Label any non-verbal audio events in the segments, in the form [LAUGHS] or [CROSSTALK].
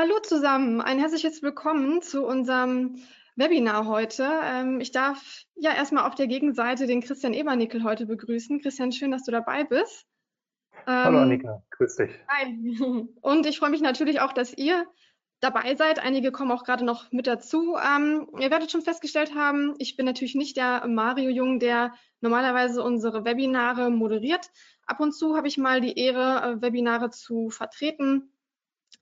Hallo zusammen. Ein herzliches Willkommen zu unserem Webinar heute. Ähm, ich darf ja erstmal auf der Gegenseite den Christian Ebernickel heute begrüßen. Christian, schön, dass du dabei bist. Hallo Ähm, Annika, grüß dich. Hi. [LAUGHS] Und ich freue mich natürlich auch, dass ihr dabei seid. Einige kommen auch gerade noch mit dazu. Ähm, ihr werdet schon festgestellt haben, ich bin natürlich nicht der Mario Jung, der normalerweise unsere Webinare moderiert. Ab und zu habe ich mal die Ehre, äh, Webinare zu vertreten.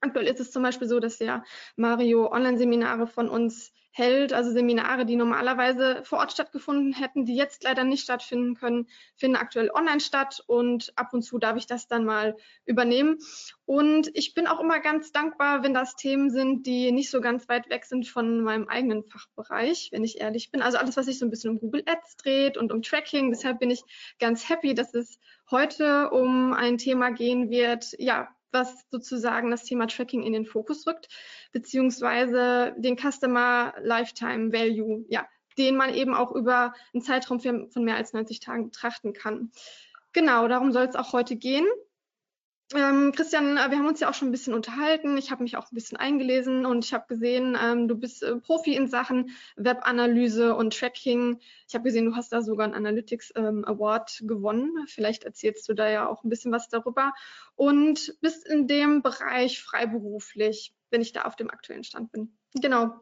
Aktuell ist es zum Beispiel so, dass der Mario Online-Seminare von uns hält, also Seminare, die normalerweise vor Ort stattgefunden hätten, die jetzt leider nicht stattfinden können, finden aktuell online statt und ab und zu darf ich das dann mal übernehmen. Und ich bin auch immer ganz dankbar, wenn das Themen sind, die nicht so ganz weit weg sind von meinem eigenen Fachbereich, wenn ich ehrlich bin. Also alles, was sich so ein bisschen um Google Ads dreht und um Tracking. Deshalb bin ich ganz happy, dass es heute um ein Thema gehen wird, ja, was sozusagen das Thema Tracking in den Fokus rückt, beziehungsweise den Customer Lifetime Value, ja, den man eben auch über einen Zeitraum von mehr als 90 Tagen betrachten kann. Genau, darum soll es auch heute gehen. Ähm, Christian, äh, wir haben uns ja auch schon ein bisschen unterhalten. Ich habe mich auch ein bisschen eingelesen und ich habe gesehen, ähm, du bist äh, Profi in Sachen Webanalyse und Tracking. Ich habe gesehen, du hast da sogar einen Analytics ähm, Award gewonnen. Vielleicht erzählst du da ja auch ein bisschen was darüber und bist in dem Bereich freiberuflich, wenn ich da auf dem aktuellen Stand bin. Genau.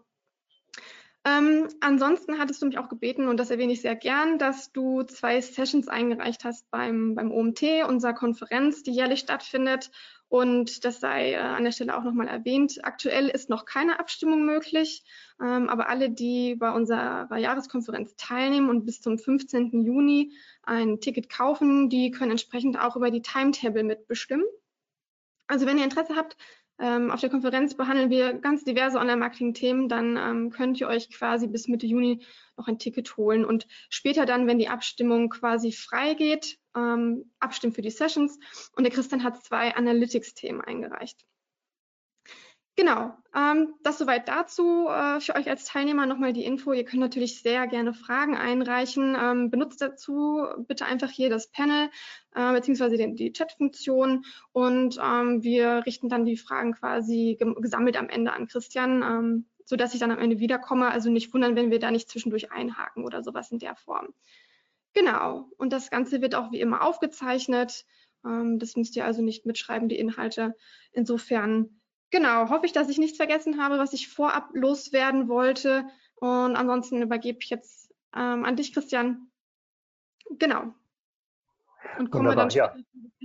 Ähm, ansonsten hattest du mich auch gebeten, und das erwähne ich sehr gern, dass du zwei Sessions eingereicht hast beim, beim OMT, unserer Konferenz, die jährlich stattfindet. Und das sei äh, an der Stelle auch nochmal erwähnt. Aktuell ist noch keine Abstimmung möglich, ähm, aber alle, die bei unserer Jahreskonferenz teilnehmen und bis zum 15. Juni ein Ticket kaufen, die können entsprechend auch über die Timetable mitbestimmen. Also wenn ihr Interesse habt, ähm, auf der Konferenz behandeln wir ganz diverse Online-Marketing-Themen. Dann ähm, könnt ihr euch quasi bis Mitte Juni noch ein Ticket holen und später dann, wenn die Abstimmung quasi freigeht, ähm, abstimmen für die Sessions. Und der Christian hat zwei Analytics-Themen eingereicht. Genau, ähm, das soweit dazu. Äh, für euch als Teilnehmer nochmal die Info. Ihr könnt natürlich sehr gerne Fragen einreichen. Ähm, benutzt dazu bitte einfach hier das Panel äh, beziehungsweise die, Chat-Funktion und ähm, wir richten dann die Fragen quasi gesammelt am Ende an Christian, ähm, sodass ich dann am Ende wiederkomme. Also nicht wundern, wenn wir da nicht zwischendurch einhaken oder sowas in der Form. Genau, und das Ganze wird auch wie immer aufgezeichnet. Ähm, das müsst ihr also nicht mitschreiben, die Inhalte. Insofern Genau, hoffe ich, dass ich nichts vergessen habe, was ich vorab loswerden wollte. Und ansonsten übergebe ich jetzt ähm, an dich, Christian. Genau. Und kommen wir dann ja.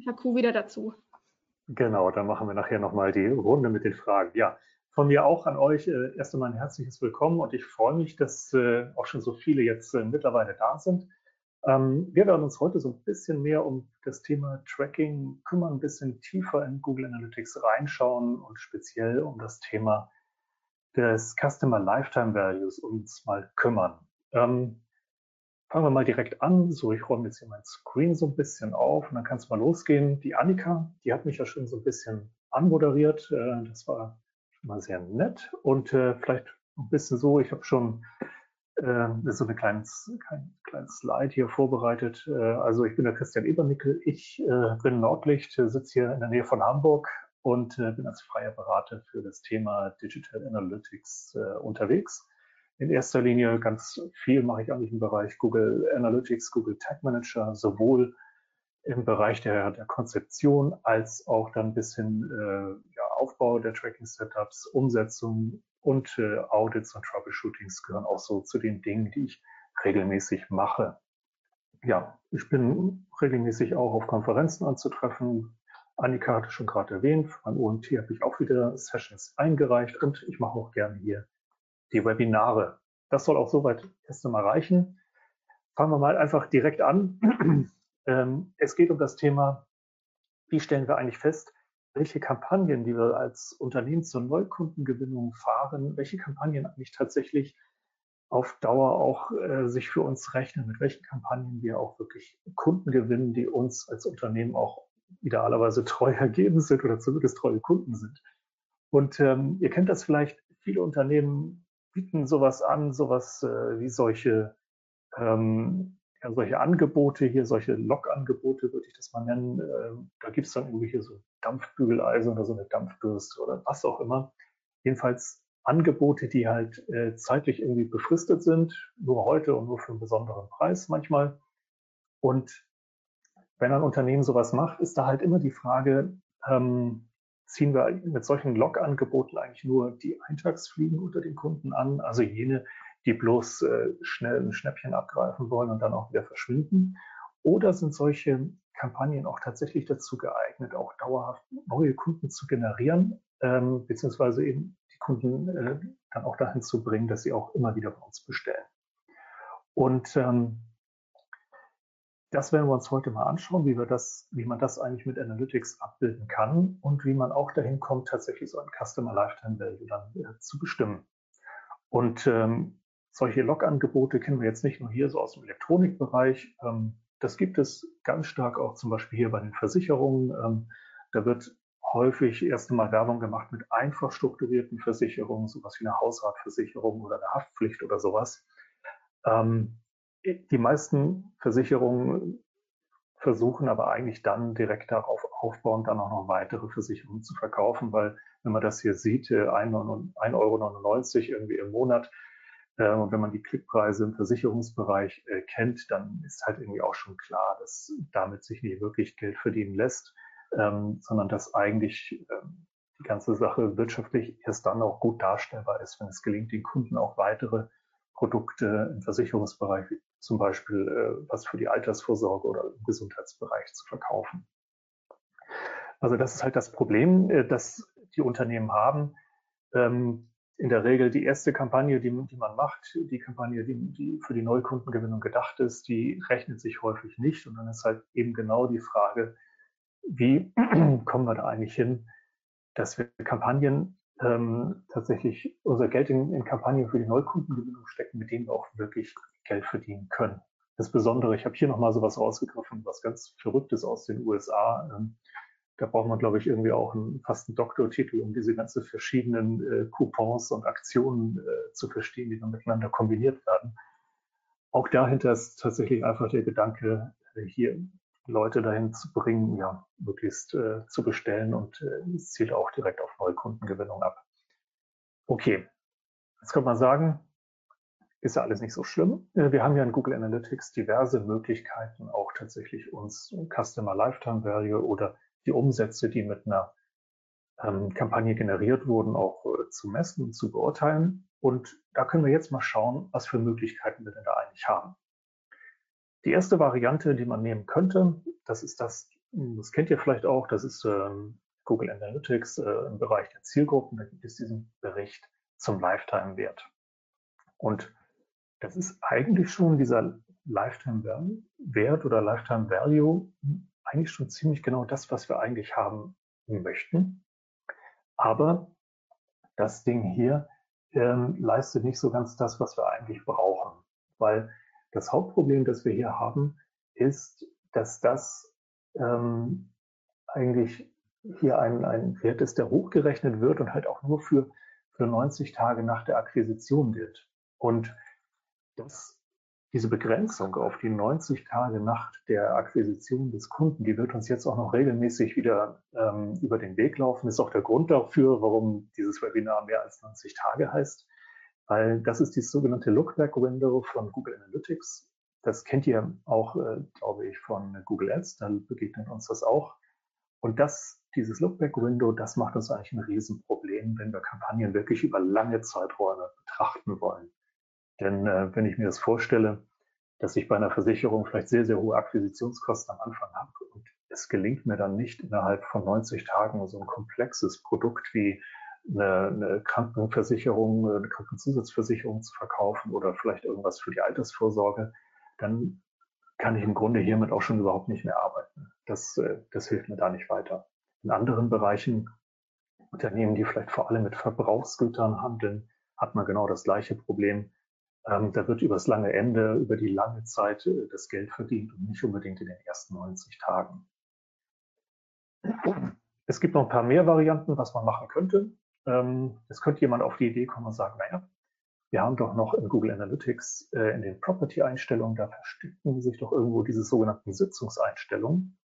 FAQ wieder dazu. Genau, dann machen wir nachher nochmal die Runde mit den Fragen. Ja, von mir auch an euch äh, erst einmal ein herzliches Willkommen und ich freue mich, dass äh, auch schon so viele jetzt äh, mittlerweile da sind. Ähm, wir werden uns heute so ein bisschen mehr um das Thema Tracking kümmern, ein bisschen tiefer in Google Analytics reinschauen und speziell um das Thema des Customer Lifetime Values uns mal kümmern. Ähm, fangen wir mal direkt an. So, ich räume jetzt hier mein Screen so ein bisschen auf und dann kann es mal losgehen. Die Annika, die hat mich ja schon so ein bisschen anmoderiert. Äh, das war schon mal sehr nett und äh, vielleicht ein bisschen so, ich habe schon äh, so eine kleines, kein kleines Slide hier vorbereitet. Äh, also ich bin der Christian Ebernickel. Ich äh, bin Nordlicht, sitze hier in der Nähe von Hamburg und äh, bin als freier Berater für das Thema Digital Analytics äh, unterwegs. In erster Linie ganz viel mache ich eigentlich im Bereich Google Analytics, Google Tag Manager, sowohl im Bereich der, der Konzeption als auch dann bis hin äh, ja, Aufbau der Tracking-Setups, Umsetzung und äh, Audits und Troubleshootings gehören auch so zu den Dingen, die ich regelmäßig mache. Ja, ich bin regelmäßig auch auf Konferenzen anzutreffen. Annika hatte schon gerade erwähnt, beim OMT habe ich auch wieder Sessions eingereicht und ich mache auch gerne hier die Webinare. Das soll auch soweit erst einmal reichen. Fangen wir mal einfach direkt an. ähm, es geht um das Thema, wie stellen wir eigentlich fest, welche Kampagnen, die wir als Unternehmen zur Neukundengewinnung fahren, welche Kampagnen eigentlich tatsächlich auf Dauer auch äh, sich für uns rechnen, mit welchen Kampagnen wir auch wirklich Kunden gewinnen, die uns als Unternehmen auch idealerweise treu ergeben sind oder zumindest treue Kunden sind. Und ähm, ihr kennt das vielleicht, viele Unternehmen bieten sowas an, sowas äh, wie solche, ähm, ja, solche Angebote hier, solche Log-Angebote würde ich das mal nennen. Äh, da gibt es dann irgendwie hier so Dampfbügeleisen oder so eine Dampfbürste oder was auch immer. Jedenfalls Angebote, die halt äh, zeitlich irgendwie befristet sind, nur heute und nur für einen besonderen Preis manchmal. Und wenn ein Unternehmen sowas macht, ist da halt immer die Frage, ähm, ziehen wir mit solchen Log-Angeboten eigentlich nur die Eintagsfliegen unter den Kunden an, also jene, die bloß äh, schnell ein Schnäppchen abgreifen wollen und dann auch wieder verschwinden? Oder sind solche Kampagnen auch tatsächlich dazu geeignet, auch dauerhaft neue Kunden zu generieren, ähm, beziehungsweise eben die Kunden äh, dann auch dahin zu bringen, dass sie auch immer wieder bei uns bestellen? Und ähm, das werden wir uns heute mal anschauen, wie wir das, wie man das eigentlich mit Analytics abbilden kann und wie man auch dahin kommt, tatsächlich so ein Customer Lifetime Value dann äh, zu bestimmen. Und ähm, solche Log-Angebote kennen wir jetzt nicht nur hier so aus dem Elektronikbereich. Ähm, das gibt es ganz stark auch zum Beispiel hier bei den Versicherungen. Ähm, da wird häufig erst einmal Werbung gemacht mit einfach strukturierten Versicherungen, sowas wie eine Hausratversicherung oder eine Haftpflicht oder sowas. Ähm, die meisten Versicherungen versuchen aber eigentlich dann direkt darauf aufbauend dann auch noch weitere Versicherungen zu verkaufen, weil wenn man das hier sieht, 1,99 äh, Euro irgendwie im Monat, äh, und wenn man die Klickpreise im Versicherungsbereich äh, kennt, dann ist halt irgendwie auch schon klar, dass damit sich nicht wirklich Geld verdienen lässt, ähm, sondern dass eigentlich ähm, die ganze Sache wirtschaftlich erst dann auch gut darstellbar ist, wenn es gelingt, den Kunden auch weitere Produkte im Versicherungsbereich, zum Beispiel äh, was für die Altersvorsorge oder im Gesundheitsbereich zu verkaufen. Also das ist halt das Problem, äh, das die Unternehmen haben. Ähm, in der Regel die erste Kampagne, die, die man macht, die Kampagne, die, die, für die Neukundengewinnung gedacht ist, die rechnet sich häufig nicht. Und dann ist halt eben genau die Frage, wie [CLEARS THROAT] kommen wir da eigentlich hin, dass wir Kampagnen ähm, tatsächlich unser Geld in, in Kampagnen für die Neukundengewinnung stecken, mit denen wir auch wirklich Geld verdienen können. Das Besondere, ich habe hier nochmal sowas rausgegriffen, was ganz Verrücktes aus den USA. Ähm, da braucht man, glaube ich, irgendwie auch einen, fast einen Doktortitel, um diese ganzen verschiedenen äh, Coupons und Aktionen äh, zu verstehen, die dann miteinander kombiniert werden. Auch dahinter ist tatsächlich einfach der Gedanke, äh, hier Leute dahin zu bringen, ja, möglichst äh, zu bestellen und äh, es zielt auch direkt auf Neukundengewinnung ab. Okay, jetzt kann man sagen, ist ja alles nicht so schlimm. Äh, wir haben ja in Google Analytics diverse Möglichkeiten, auch tatsächlich uns Customer Lifetime Value oder die Umsätze, die mit einer ähm, Kampagne generiert wurden, auch äh, zu messen und zu beurteilen. Und da können wir jetzt mal schauen, was für Möglichkeiten wir denn da eigentlich haben. Die erste Variante, die man nehmen könnte, das ist das, das kennt ihr vielleicht auch, das ist ähm, Google Analytics äh, im Bereich der Zielgruppen. Da gibt es diesen Bericht zum Lifetime-Wert. Und das ist eigentlich schon dieser Lifetime-Wert oder Lifetime-Value eigentlich schon ziemlich genau das, was wir eigentlich haben möchten. Aber das Ding hier ähm, leistet nicht so ganz das, was wir eigentlich brauchen, weil das Hauptproblem, das wir hier haben, ist, dass das ähm, eigentlich hier ein, ein Wert ist, der hochgerechnet wird und halt auch nur für, für 90 Tage nach der Akquisition gilt. Und das, diese Begrenzung auf die 90 Tage nach der Akquisition des Kunden, die wird uns jetzt auch noch regelmäßig wieder ähm, über den Weg laufen. Ist auch der Grund dafür, warum dieses Webinar mehr als 90 Tage heißt weil das ist die sogenannte Lookback-Window von Google Analytics. Das kennt ihr auch, äh, glaube ich, von Google Ads, da begegnet uns das auch. Und das, dieses Lookback-Window, das macht uns eigentlich ein Riesenproblem, wenn wir Kampagnen wirklich über lange Zeiträume betrachten wollen. Denn äh, wenn ich mir das vorstelle, dass ich bei einer Versicherung vielleicht sehr, sehr hohe Akquisitionskosten am Anfang habe und es gelingt mir dann nicht innerhalb von 90 Tagen so ein komplexes Produkt wie eine, eine Krankenversicherung, eine Krankenzusatzversicherung zu verkaufen oder vielleicht irgendwas für die Altersvorsorge, dann kann ich im Grunde hiermit auch schon überhaupt nicht mehr arbeiten. Das, äh, das hilft mir da nicht weiter. In anderen Bereichen, Unternehmen, die vielleicht vor allem mit Verbrauchsgütern handeln, hat man genau das gleiche Problem. Ähm, da wird übers lange Ende, über die lange Zeit äh, das Geld verdient und nicht unbedingt in den ersten 90 Tagen. Es gibt noch ein paar mehr Varianten, was man machen könnte. Ähm, es könnte jemand auf die Idee kommen und sagen, naja, wir haben doch noch in Google Analytics äh, in den Property-Einstellungen, da verstecken sich doch irgendwo diese sogenannten Sitzungseinstellungen.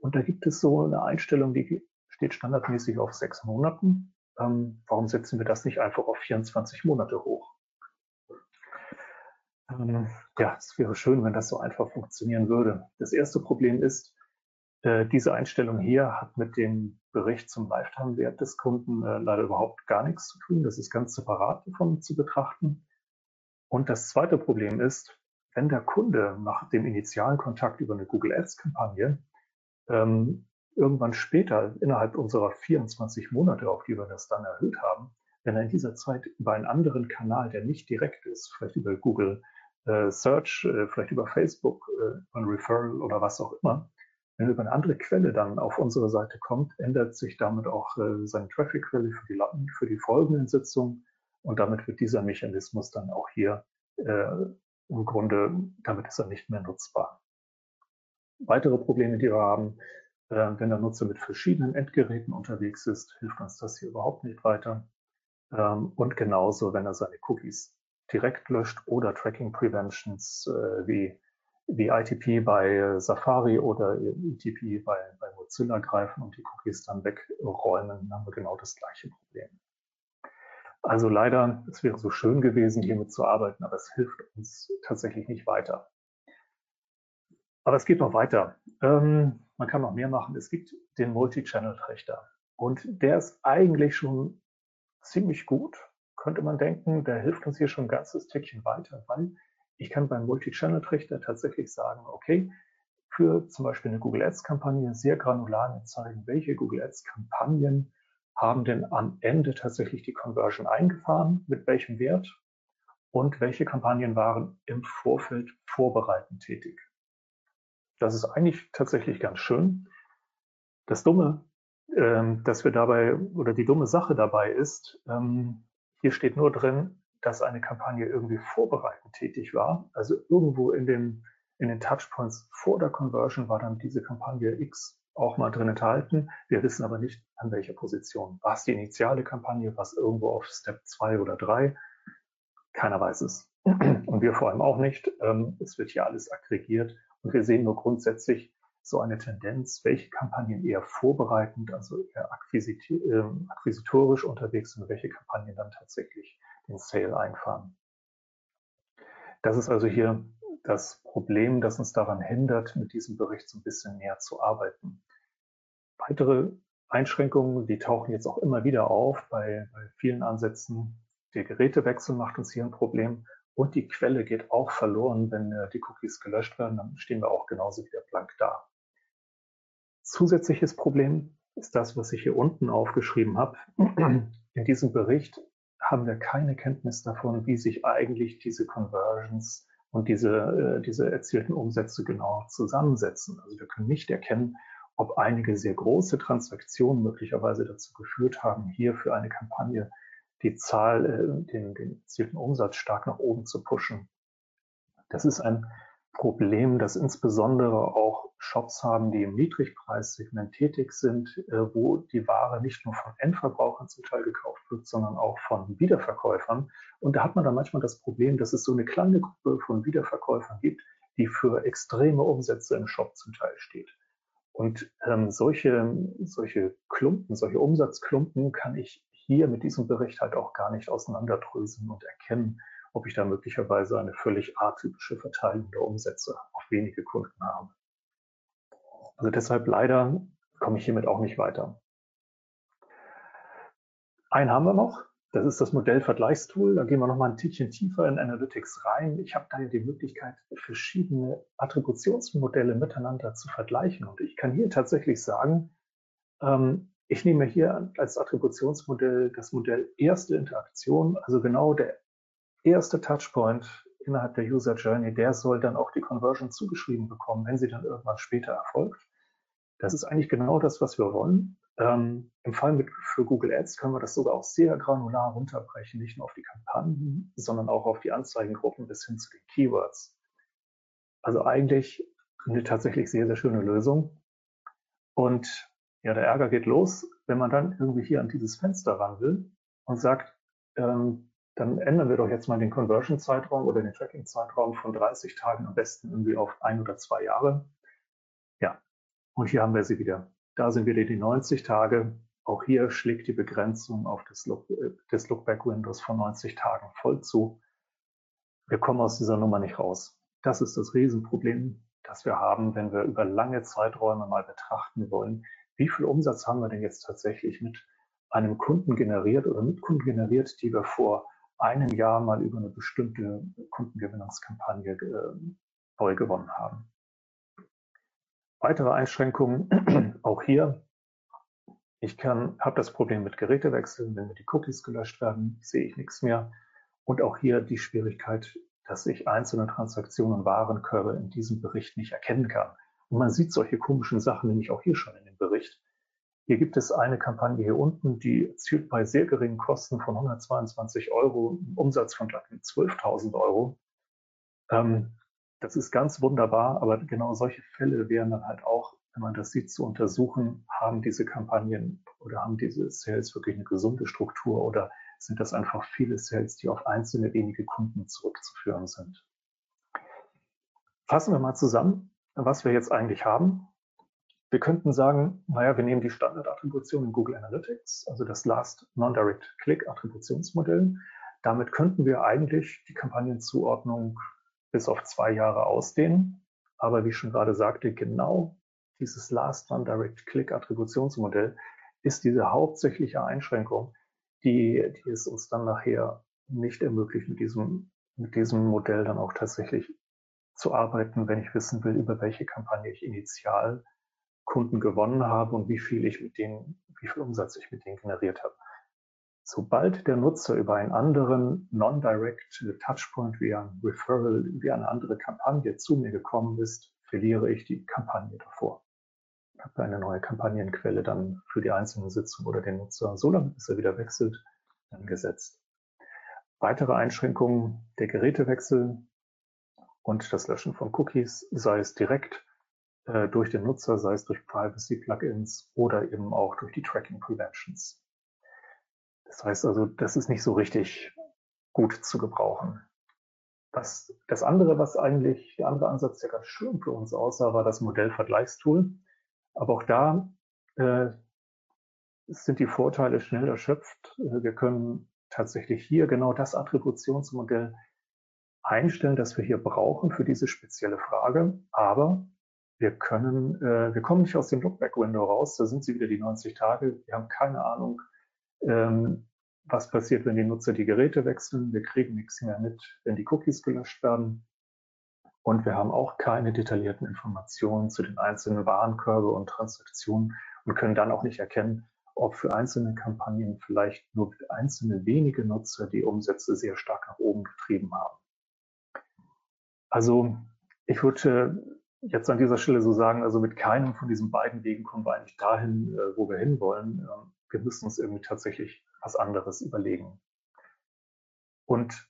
Und da gibt es so eine Einstellung, die steht standardmäßig auf sechs Monaten. Ähm, warum setzen wir das nicht einfach auf 24 Monate hoch? Ähm, ja, es wäre schön, wenn das so einfach funktionieren würde. Das erste Problem ist, äh, diese Einstellung hier hat mit dem Bericht zum Lifetime-Wert des Kunden äh, leider überhaupt gar nichts zu tun. Das ist ganz separat davon zu betrachten. Und das zweite Problem ist, wenn der Kunde nach dem initialen Kontakt über eine Google Ads-Kampagne ähm, irgendwann später innerhalb unserer 24 Monate, auf die wir das dann erhöht haben, wenn er in dieser Zeit über einen anderen Kanal, der nicht direkt ist, vielleicht über Google äh, Search, äh, vielleicht über Facebook, äh, ein Referral oder was auch immer, wenn er über eine andere Quelle dann auf unsere Seite kommt, ändert sich damit auch äh, seine Traffic-Quelle für die, für die folgenden Sitzungen und damit wird dieser Mechanismus dann auch hier äh, im Grunde, damit ist er nicht mehr nutzbar. Weitere Probleme, die wir haben, äh, wenn der Nutzer mit verschiedenen Endgeräten unterwegs ist, hilft uns das hier überhaupt nicht weiter. Ähm, und genauso, wenn er seine Cookies direkt löscht oder Tracking Preventions äh, wie, wie ITP bei Safari oder ETP bei, bei Mozilla greifen und die Cookies dann wegräumen, dann haben wir genau das gleiche Problem. Also leider, es wäre so schön gewesen, hiermit zu arbeiten, aber es hilft uns tatsächlich nicht weiter. Aber es geht noch weiter. Ähm, man kann noch mehr machen. Es gibt den Multi-Channel-Trichter. Und der ist eigentlich schon ziemlich gut, könnte man denken. Der hilft uns hier schon ein ganzes Stückchen weiter, weil ich kann beim Multi-Channel-Trichter tatsächlich sagen, okay, für zum Beispiel eine Google Ads-Kampagne sehr granular zeigen, welche Google Ads-Kampagnen haben denn am Ende tatsächlich die Conversion eingefahren, mit welchem Wert und welche Kampagnen waren im Vorfeld vorbereitend tätig. Das ist eigentlich tatsächlich ganz schön. Das Dumme, ähm, dass wir dabei, oder die dumme Sache dabei ist, ähm, hier steht nur drin, dass eine Kampagne irgendwie vorbereitend tätig war. Also irgendwo in den, in den Touchpoints vor der Conversion war dann diese Kampagne X auch mal drin enthalten. Wir wissen aber nicht, an welcher Position. War es die initiale Kampagne, was irgendwo auf Step 2 oder 3? Keiner weiß es. Und wir vor allem auch nicht. Ähm, es wird hier alles aggregiert und wir sehen nur grundsätzlich so eine Tendenz, welche Kampagnen eher vorbereitend, also eher ähm, akquisitorisch unterwegs sind, welche Kampagnen dann tatsächlich den Sale einfahren. Das ist also hier das Problem, das uns daran hindert, mit diesem Bericht so ein bisschen näher zu arbeiten. Weitere Einschränkungen, die tauchen jetzt auch immer wieder auf bei, bei vielen Ansätzen. Der Gerätewechsel macht uns hier ein Problem und die Quelle geht auch verloren, wenn äh, die Cookies gelöscht werden, dann stehen wir auch genauso wieder blank da. Zusätzliches Problem ist das, was ich hier unten aufgeschrieben habe. In diesem Bericht haben wir keine Kenntnis davon, wie sich eigentlich diese Conversions und diese, äh, diese erzielten Umsätze genau zusammensetzen. Also wir können nicht erkennen, ob einige sehr große Transaktionen möglicherweise dazu geführt haben, hier für eine Kampagne die Zahl, äh, den, den erzielten Umsatz stark nach oben zu pushen. Das ist ein Problem, das insbesondere auch Shops haben, die im Niedrigpreissegment tätig sind, äh, wo die Ware nicht nur von Endverbrauchern zum Teil gekauft wird, sondern auch von Wiederverkäufern. Und da hat man dann manchmal das Problem, dass es so eine kleine Gruppe von Wiederverkäufern gibt, die für extreme Umsätze im Shop zum Teil steht. Und ähm, solche, solche Klumpen, solche Umsatzklumpen kann ich hier mit diesem Bericht halt auch gar nicht auseinanderdröseln und erkennen, ob ich da möglicherweise eine völlig atypische Verteilung der Umsätze auf wenige Kunden habe. Also deshalb leider komme ich hiermit auch nicht weiter. Einen haben wir noch. Das ist das Modellvergleichstool. Da gehen wir noch mal ein Tickchen tiefer in Analytics rein. Ich habe da die Möglichkeit, verschiedene Attributionsmodelle miteinander zu vergleichen. Und ich kann hier tatsächlich sagen, ähm, ich nehme hier als Attributionsmodell das Modell erste Interaktion, also genau der erste Touchpoint innerhalb der User Journey, der soll dann auch die Conversion zugeschrieben bekommen, wenn sie dann irgendwann später erfolgt. Das ist eigentlich genau das, was wir wollen. Ähm, Im Fall mit, für Google Ads können wir das sogar auch sehr granular runterbrechen, nicht nur auf die Kampagnen, sondern auch auf die Anzeigengruppen bis hin zu den Keywords. Also eigentlich eine tatsächlich sehr, sehr schöne Lösung. Und ja, der Ärger geht los, wenn man dann irgendwie hier an dieses Fenster ran will und sagt, ähm, dann ändern wir doch jetzt mal den Conversion-Zeitraum oder den Tracking-Zeitraum von 30 Tagen am besten irgendwie auf ein oder zwei Jahre. Ja, und hier haben wir sie wieder. Da sind wieder die 90 Tage. Auch hier schlägt die Begrenzung auf das, Look, äh, des Lookback-Windows von 90 Tagen voll zu. Wir kommen aus dieser Nummer nicht raus. Das ist das Riesenproblem, das wir haben, wenn wir über lange Zeiträume mal betrachten wollen. Wie viel Umsatz haben wir denn jetzt tatsächlich mit einem Kunden generiert oder mit Kunden generiert, die wir vor einem Jahr mal über eine bestimmte Kundengewinnungskampagne äh, neu gewonnen haben. Weitere Einschränkungen, [CLEARS THROAT] auch hier. Ich habe das Problem mit Gerätewechseln. Wenn mir die Cookies gelöscht werden, sehe ich nichts mehr. Und auch hier die Schwierigkeit, dass ich einzelne Transaktionen Warenkörbe in diesem Bericht nicht erkennen kann. Und man sieht solche komischen Sachen nämlich auch hier schon in dem Bericht. Hier gibt es eine Kampagne hier unten, die erzielt bei sehr geringen Kosten von 122 Euro Umsatz von 12.000 Euro. Ähm, das ist ganz wunderbar, aber genau solche Fälle wären dann halt auch, wenn man das sieht, zu untersuchen, haben diese Kampagnen oder haben diese Sales wirklich eine gesunde Struktur oder sind das einfach viele Sales, die auf einzelne wenige Kunden zurückzuführen sind. Fassen wir mal zusammen, was wir jetzt eigentlich haben. Wir könnten sagen, naja, wir nehmen die Standardattribution in Google Analytics, also das Last Non-Direct Click Attributionsmodell. Damit könnten wir eigentlich die Kampagnenzuordnung bis auf zwei Jahre ausdehnen. Aber wie ich schon gerade sagte, genau dieses Last Non-Direct Click Attributionsmodell ist diese hauptsächliche Einschränkung, die, die es uns dann nachher nicht ermöglicht, mit diesem, mit diesem Modell dann auch tatsächlich zu arbeiten, wenn ich wissen will, über welche Kampagne ich initial Kunden gewonnen habe und wie viel ich mit denen, wie viel Umsatz ich mit denen generiert habe. Sobald der Nutzer über einen anderen Non-Direct Touchpoint wie ein Referral, wie eine andere Kampagne zu mir gekommen ist, verliere ich die Kampagne davor. Ich habe eine neue Kampagnenquelle dann für die einzelne Sitzung oder den Nutzer so lange, bis er wieder wechselt, dann gesetzt. Weitere Einschränkungen, der Gerätewechsel und das Löschen von Cookies, sei es direkt äh, durch den Nutzer, sei es durch Privacy-Plugins oder eben auch durch die Tracking Preventions. Das heißt also, das ist nicht so richtig gut zu gebrauchen. Das, das andere, was eigentlich, der andere Ansatz, der ganz schön für uns aussah, war das Modellvergleichstool. Aber auch da äh, sind die Vorteile schnell erschöpft. Äh, wir können tatsächlich hier genau das Attributionsmodell einstellen, das wir hier brauchen für diese spezielle Frage. Aber wir können, äh, wir kommen nicht aus dem Lookback-Window raus, da sind sie wieder die 90 Tage. Wir haben keine Ahnung, ähm, was passiert, wenn die Nutzer die Geräte wechseln. Wir kriegen nichts mehr mit, wenn die Cookies gelöscht werden. Und wir haben auch keine detaillierten Informationen zu den einzelnen Warenkörbe und Transaktionen und können dann auch nicht erkennen, ob für einzelne Kampagnen vielleicht nur einzelne wenige Nutzer die Umsätze sehr stark nach oben getrieben haben. Also ich würde jetzt an dieser Stelle so sagen, also mit keinem von diesen beiden Wegen kommen wir eigentlich dahin, äh, wo wir hinwollen. Ähm, wir müssen uns irgendwie tatsächlich was anderes überlegen. Und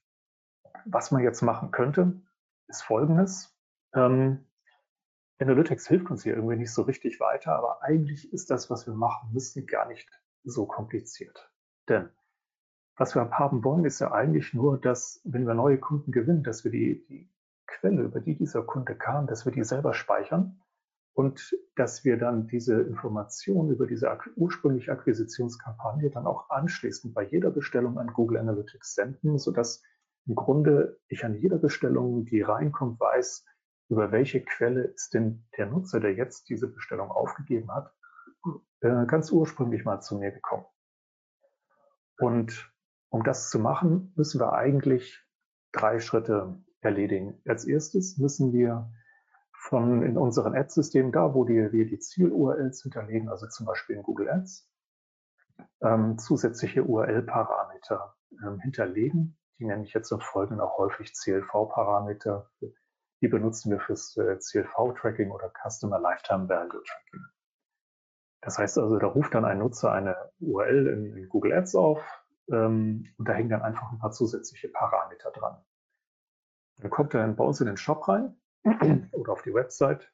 was man jetzt machen könnte, ist Folgendes. Ähm, Analytics hilft uns hier irgendwie nicht so richtig weiter, aber eigentlich ist das, was wir machen müssen, gar nicht so kompliziert. Denn was wir haben wollen, ist ja eigentlich nur, dass, wenn wir neue Kunden gewinnen, dass wir die, die Quelle, über die dieser Kunde kam, dass wir die selber speichern und dass wir dann diese Informationen über diese ursprüngliche Akquisitionskampagne dann auch anschließend bei jeder Bestellung an Google Analytics senden, sodass im Grunde ich an jeder Bestellung, die reinkommt, weiß, über welche Quelle ist denn der Nutzer, der jetzt diese Bestellung aufgegeben hat, äh, ganz ursprünglich mal zu mir gekommen. Und um das zu machen, müssen wir eigentlich drei Schritte erledigen. Als erstes müssen wir von in unseren Ad-Systemen, da wo die, wir die Ziel-URLs hinterlegen, also zum Beispiel in Google Ads, ähm, zusätzliche URL-Parameter ähm, hinterlegen. Die nenne ich jetzt im Folgenden auch häufig CLV-Parameter. Die benutzen wir fürs äh, CLV-Tracking oder Customer Lifetime Value Tracking. Das heißt also, da ruft dann ein Nutzer eine URL in, in Google Ads auf ähm, und da hängen dann einfach ein paar zusätzliche Parameter dran. Dann kommt er bei uns in den Shop rein [CLEARS THROAT] oder auf die Website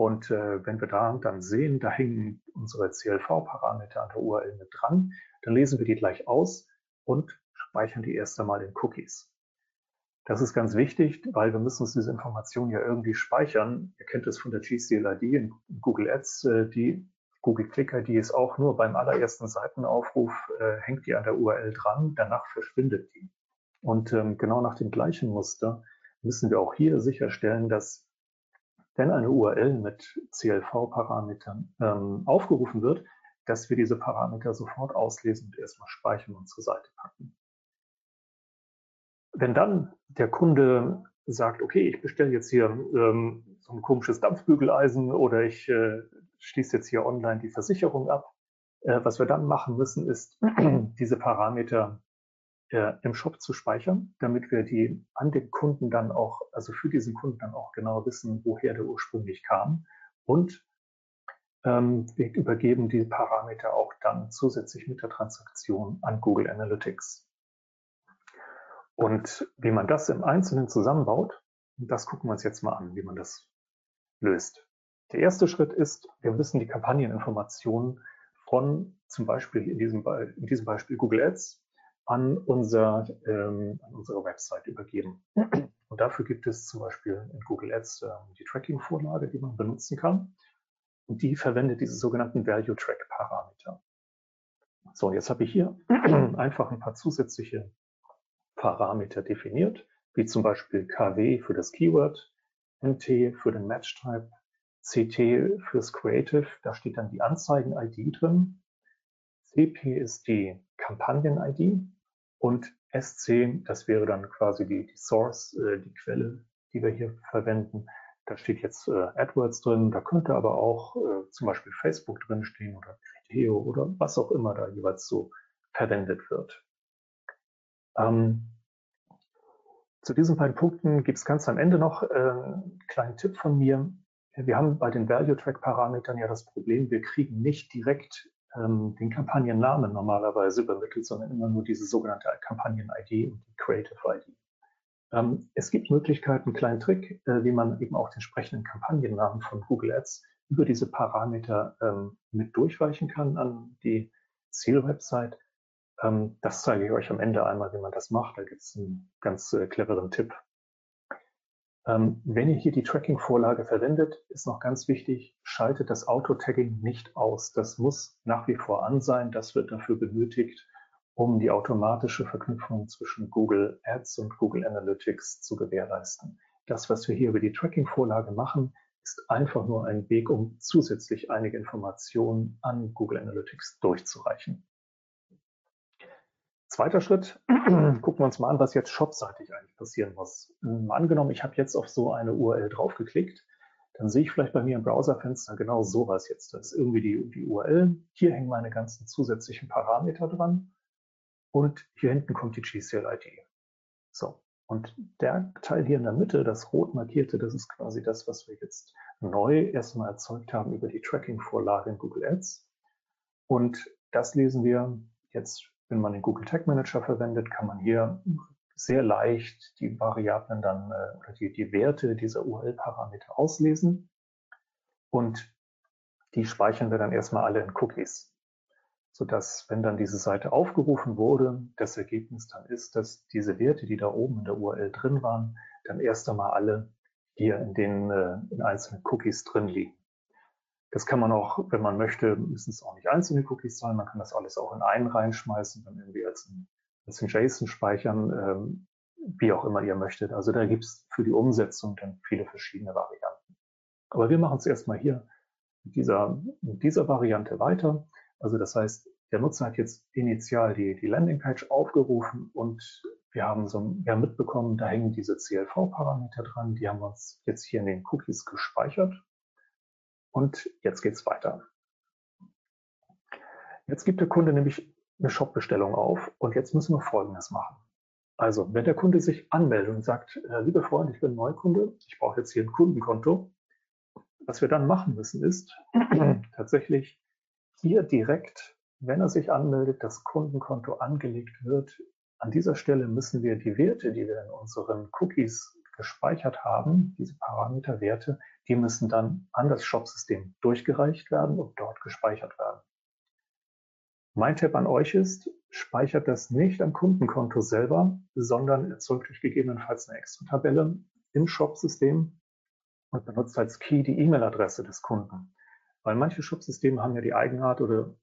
und äh, wenn wir da dann sehen, da hängen unsere CLV-Parameter an der URL mit dran, dann lesen wir die gleich aus und speichern die erst einmal in Cookies. Das ist ganz wichtig, weil wir müssen uns diese Informationen ja irgendwie speichern. Ihr kennt es von der GCL-ID in Google Ads. Äh, die Google Click-ID ist auch nur beim allerersten Seitenaufruf, äh, hängt die an der URL dran, danach verschwindet die. Und ähm, genau nach dem gleichen Muster müssen wir auch hier sicherstellen, dass wenn eine URL mit CLV-Parametern ähm, aufgerufen wird, dass wir diese Parameter sofort auslesen und erstmal speichern und zur Seite packen. Wenn dann der Kunde sagt, okay, ich bestelle jetzt hier ähm, so ein komisches Dampfbügeleisen oder ich äh, schließe jetzt hier online die Versicherung ab, äh, was wir dann machen müssen, ist [CLEARS THROAT] diese Parameter äh, im Shop zu speichern, damit wir die an den Kunden dann auch, also für diesen Kunden dann auch genau wissen, woher der ursprünglich kam. Und ähm, wir übergeben die Parameter auch dann zusätzlich mit der Transaktion an Google Analytics. Und wie man das im Einzelnen zusammenbaut, das gucken wir uns jetzt mal an, wie man das löst. Der erste Schritt ist, wir müssen die Kampagneninformationen von zum Beispiel in diesem, in diesem Beispiel Google Ads an, unser, ähm, an unsere Website übergeben. Und dafür gibt es zum Beispiel in Google Ads äh, die Tracking-Vorlage, die man benutzen kann. Und die verwendet diese sogenannten Value Track Parameter. So, jetzt habe ich hier [CLEARS THROAT] einfach ein paar zusätzliche Parameter definiert, wie zum Beispiel KW für das Keyword, MT für den Match Type, CT fürs Creative, da steht dann die Anzeigen-ID drin. CP ist die Kampagnen-ID und SC, das wäre dann quasi die, die Source, äh, die Quelle, die wir hier verwenden. Da steht jetzt äh, AdWords drin, da könnte aber auch äh, zum Beispiel Facebook drin stehen oder Criteo oder was auch immer da jeweils so verwendet wird. Ähm, zu diesen beiden Punkten gibt es ganz am Ende noch äh, einen kleinen Tipp von mir. Wir haben bei den Value Track Parametern ja das Problem, wir kriegen nicht direkt ähm, den Kampagnennamen normalerweise übermittelt, sondern immer nur diese sogenannte Kampagnen-ID und die Creative ID. Ähm, es gibt Möglichkeiten, einen kleinen Trick, äh, wie man eben auch den entsprechenden Kampagnennamen von Google Ads über diese Parameter ähm, mit durchweichen kann an die Zielwebsite. Ähm, das zeige ich euch am Ende einmal, wie man das macht. Da gibt es einen ganz äh, cleveren Tipp. Ähm, wenn ihr hier die Tracking-Vorlage verwendet, ist noch ganz wichtig, schaltet das Auto-Tagging nicht aus. Das muss nach wie vor an sein. Das wird dafür benötigt, um die automatische Verknüpfung zwischen Google Ads und Google Analytics zu gewährleisten. Das, was wir hier über die Tracking-Vorlage machen, ist einfach nur ein Weg, um zusätzlich einige Informationen an Google Analytics durchzureichen. Zweiter Schritt, [CLEARS THROAT] gucken wir uns mal an, was jetzt shopseitig eigentlich passieren muss. Ähm, angenommen, ich habe jetzt auf so eine URL draufgeklickt, dann sehe ich vielleicht bei mir im Browserfenster genau sowas jetzt. Das ist irgendwie die, die URL. Hier hängen meine ganzen zusätzlichen Parameter dran. Und hier hinten kommt die GCL-ID. So, und der Teil hier in der Mitte, das rot markierte, das ist quasi das, was wir jetzt neu erstmal erzeugt haben über die Tracking-Vorlage in Google Ads. Und das lesen wir jetzt wenn man den Google Tag Manager verwendet, kann man hier sehr leicht die Variablen dann äh, oder die, die Werte dieser URL-Parameter auslesen. Und die speichern wir dann erstmal alle in Cookies, sodass, wenn dann diese Seite aufgerufen wurde, das Ergebnis dann ist, dass diese Werte, die da oben in der URL drin waren, dann erst einmal alle hier in den äh, in einzelnen Cookies drin liegen. Das kann man auch, wenn man möchte, müssen es auch nicht einzelne Cookies sein. Man kann das alles auch in einen reinschmeißen, dann irgendwie als ein, als ein JSON speichern, ähm, wie auch immer ihr möchtet. Also da gibt es für die Umsetzung dann viele verschiedene Varianten. Aber wir machen es erstmal hier mit dieser, mit dieser Variante weiter. Also das heißt, der Nutzer hat jetzt initial die, die Landingpage aufgerufen und wir haben, so, wir haben mitbekommen, da hängen diese CLV-Parameter dran. Die haben wir uns jetzt hier in den Cookies gespeichert. Und jetzt geht's weiter. Jetzt gibt der Kunde nämlich eine Shop-Bestellung auf und jetzt müssen wir Folgendes machen. Also, wenn der Kunde sich anmeldet und sagt, äh, lieber Freund, ich bin Neukunde, ich brauche jetzt hier ein Kundenkonto, Was wir dann machen müssen, ist [CLEARS THROAT] tatsächlich hier direkt, wenn er sich anmeldet, das Kundenkonto angelegt wird. An dieser Stelle müssen wir die Werte, die wir in unseren Cookies gespeichert haben, diese Parameterwerte, die müssen dann an das Shop-System durchgereicht werden und dort gespeichert werden. Mein Tipp an euch ist, speichert das nicht am Kundenkonto selber, sondern erzeugt euch gegebenenfalls eine extra Tabelle im Shop-System und benutzt als Key die E-Mail-Adresse des Kunden. Weil manche Shop-Systeme haben ja die Eigenart oder,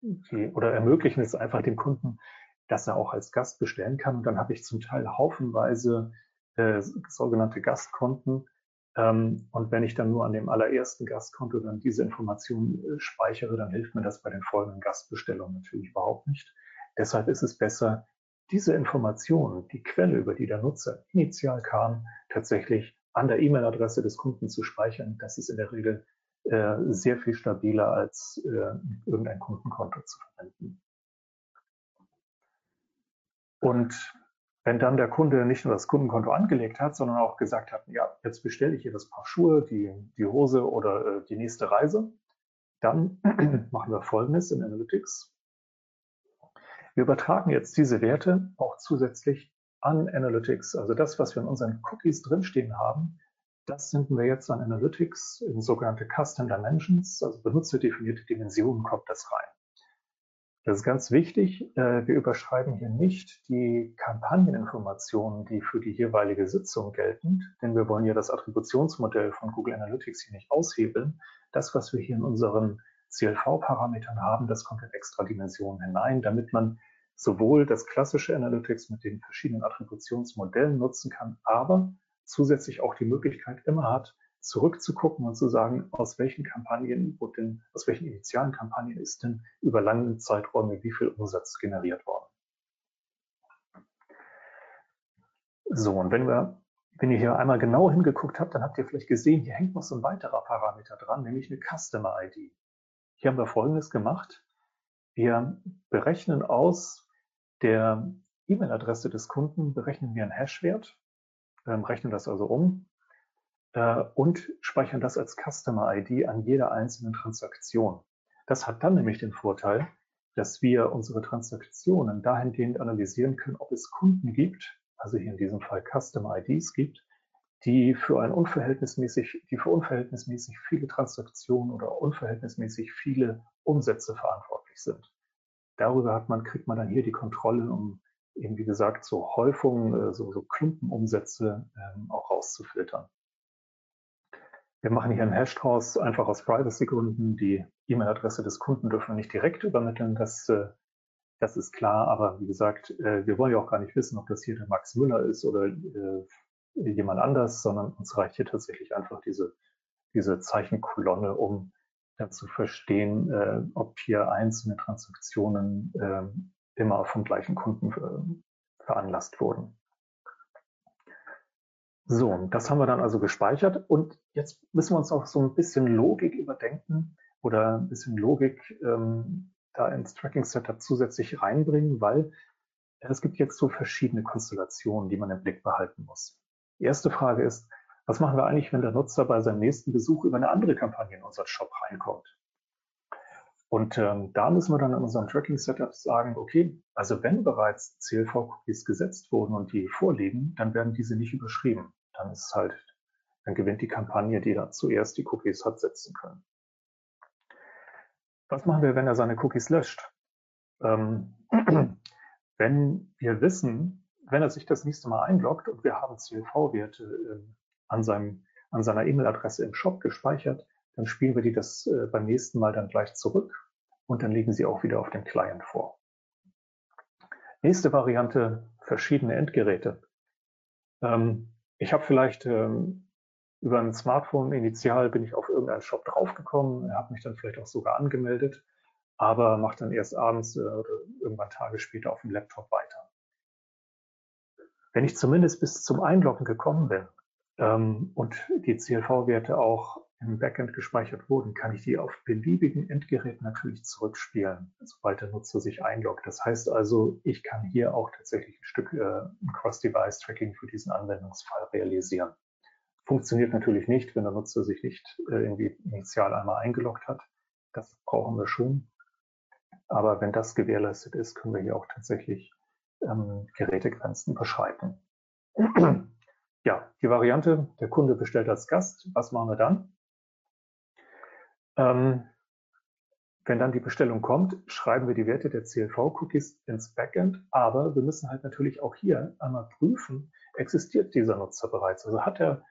die, oder ermöglichen es einfach dem Kunden, dass er auch als Gast bestellen kann. Und dann habe ich zum Teil haufenweise äh, sogenannte Gastkonten. Ähm, und wenn ich dann nur an dem allerersten Gastkonto dann diese Informationen äh, speichere, dann hilft mir das bei den folgenden Gastbestellungen natürlich überhaupt nicht. Deshalb ist es besser, diese Informationen, die Quelle, über die der Nutzer initial kam, tatsächlich an der E-Mail-Adresse des Kunden zu speichern. Das ist in der Regel äh, sehr viel stabiler als äh, irgendein Kundenkonto zu verwenden. Und wenn dann der Kunde nicht nur das Kundenkonto angelegt hat, sondern auch gesagt hat, ja, jetzt bestelle ich hier das Paar Schuhe, die, die Hose oder äh, die nächste Reise, dann [CLEARS THROAT] machen wir Folgendes in Analytics. Wir übertragen jetzt diese Werte auch zusätzlich an Analytics. Also das, was wir in unseren Cookies drinstehen haben, das senden wir jetzt an Analytics in sogenannte Custom Dimensions, also benutzerdefinierte Dimensionen kommt das rein. Das ist ganz wichtig. Äh, wir überschreiben hier nicht die Kampagneninformationen, die für die jeweilige Sitzung gelten, denn wir wollen ja das Attributionsmodell von Google Analytics hier nicht aushebeln. Das, was wir hier in unseren CLV-Parametern haben, das kommt in extra Dimensionen hinein, damit man sowohl das klassische Analytics mit den verschiedenen Attributionsmodellen nutzen kann, aber zusätzlich auch die Möglichkeit immer hat, zurückzugucken und zu sagen, aus welchen Kampagnen, denn, aus welchen initialen Kampagnen ist denn über lange Zeiträume wie viel Umsatz generiert worden. So, und wenn wir, wenn ihr hier einmal genau hingeguckt habt, dann habt ihr vielleicht gesehen, hier hängt noch so ein weiterer Parameter dran, nämlich eine Customer ID. Hier haben wir Folgendes gemacht. Wir berechnen aus der E-Mail-Adresse des Kunden, berechnen wir einen Hash-Wert, ähm, rechnen das also um äh, und speichern das als Customer ID an jeder einzelnen Transaktion. Das hat dann nämlich den Vorteil, dass wir unsere Transaktionen dahingehend analysieren können, ob es Kunden gibt, also hier in diesem Fall Customer IDs gibt, die für ein unverhältnismäßig, die für unverhältnismäßig viele Transaktionen oder unverhältnismäßig viele Umsätze verantwortlich sind. Darüber hat man, kriegt man dann hier die Kontrolle, um eben wie gesagt so Häufungen, äh, so, so Klumpenumsätze ähm, auch rauszufiltern. Wir machen hier einen Hash draus, einfach aus Privacy-Gründen. Die E-Mail-Adresse des Kunden dürfen wir nicht direkt übermitteln, das, äh, das ist klar. Aber wie gesagt, äh, wir wollen ja auch gar nicht wissen, ob das hier der Max Müller ist oder äh, jemand anders, sondern uns reicht hier tatsächlich einfach diese, diese Zeichenkolonne, um dann zu verstehen, ob hier einzelne Transaktionen äh, immer vom gleichen Kunden veranlasst wurden. So, das haben wir dann also gespeichert und jetzt müssen wir uns auch so ein bisschen Logik überdenken oder ein bisschen Logik ähm, da ins Tracking-Setup zusätzlich reinbringen, weil es gibt jetzt so verschiedene Konstellationen, die man im Blick behalten muss. Die erste Frage ist, was machen wir eigentlich, wenn der Nutzer bei seinem nächsten Besuch über eine andere Kampagne in unseren Shop reinkommt? Und ähm, da müssen wir dann in unserem Tracking-Setup sagen, okay, also wenn bereits CLV-Cookies gesetzt wurden und die vorliegen, dann werden diese nicht überschrieben dann ist halt, dann gewinnt die Kampagne, die da zuerst die Cookies hat setzen können. Was machen wir, wenn er seine Cookies löscht? Ähm, [CLEARS THROAT] wenn wir wissen, wenn er sich das nächste Mal einloggt und wir haben CLV-Werte äh, an, an seiner E-Mail-Adresse im Shop gespeichert, dann spielen wir die das äh, beim nächsten Mal dann gleich zurück und dann legen sie auch wieder auf dem Client vor. Nächste Variante, verschiedene Endgeräte. Ähm, ich habe vielleicht ähm, über ein Smartphone initial bin ich auf irgendeinen Shop draufgekommen, habe mich dann vielleicht auch sogar angemeldet, aber mache dann erst abends äh, oder irgendwann Tage später auf dem Laptop weiter. Wenn ich zumindest bis zum Einloggen gekommen bin ähm, und die CLV-Werte auch im Backend gespeichert wurden, kann ich die auf beliebigen Endgeräten natürlich zurückspielen, sobald der Nutzer sich einloggt. Das heißt also, ich kann hier auch tatsächlich ein Stück äh, Cross-Device-Tracking für diesen Anwendungsfall realisieren. funktioniert natürlich nicht, wenn der Nutzer sich nicht äh, irgendwie initial einmal eingeloggt hat. Das brauchen wir schon. Aber wenn das gewährleistet ist, können wir hier auch tatsächlich ähm, Gerätegrenzen überschreiten. [CLEARS THROAT] ja, die Variante, der Kunde bestellt als Gast. Was machen wir dann? Ähm, wenn dann die Bestellung kommt, schreiben wir die Werte der CLV-Cookies ins Backend, aber wir müssen halt natürlich auch hier einmal prüfen, existiert dieser Nutzer bereits? Also hat er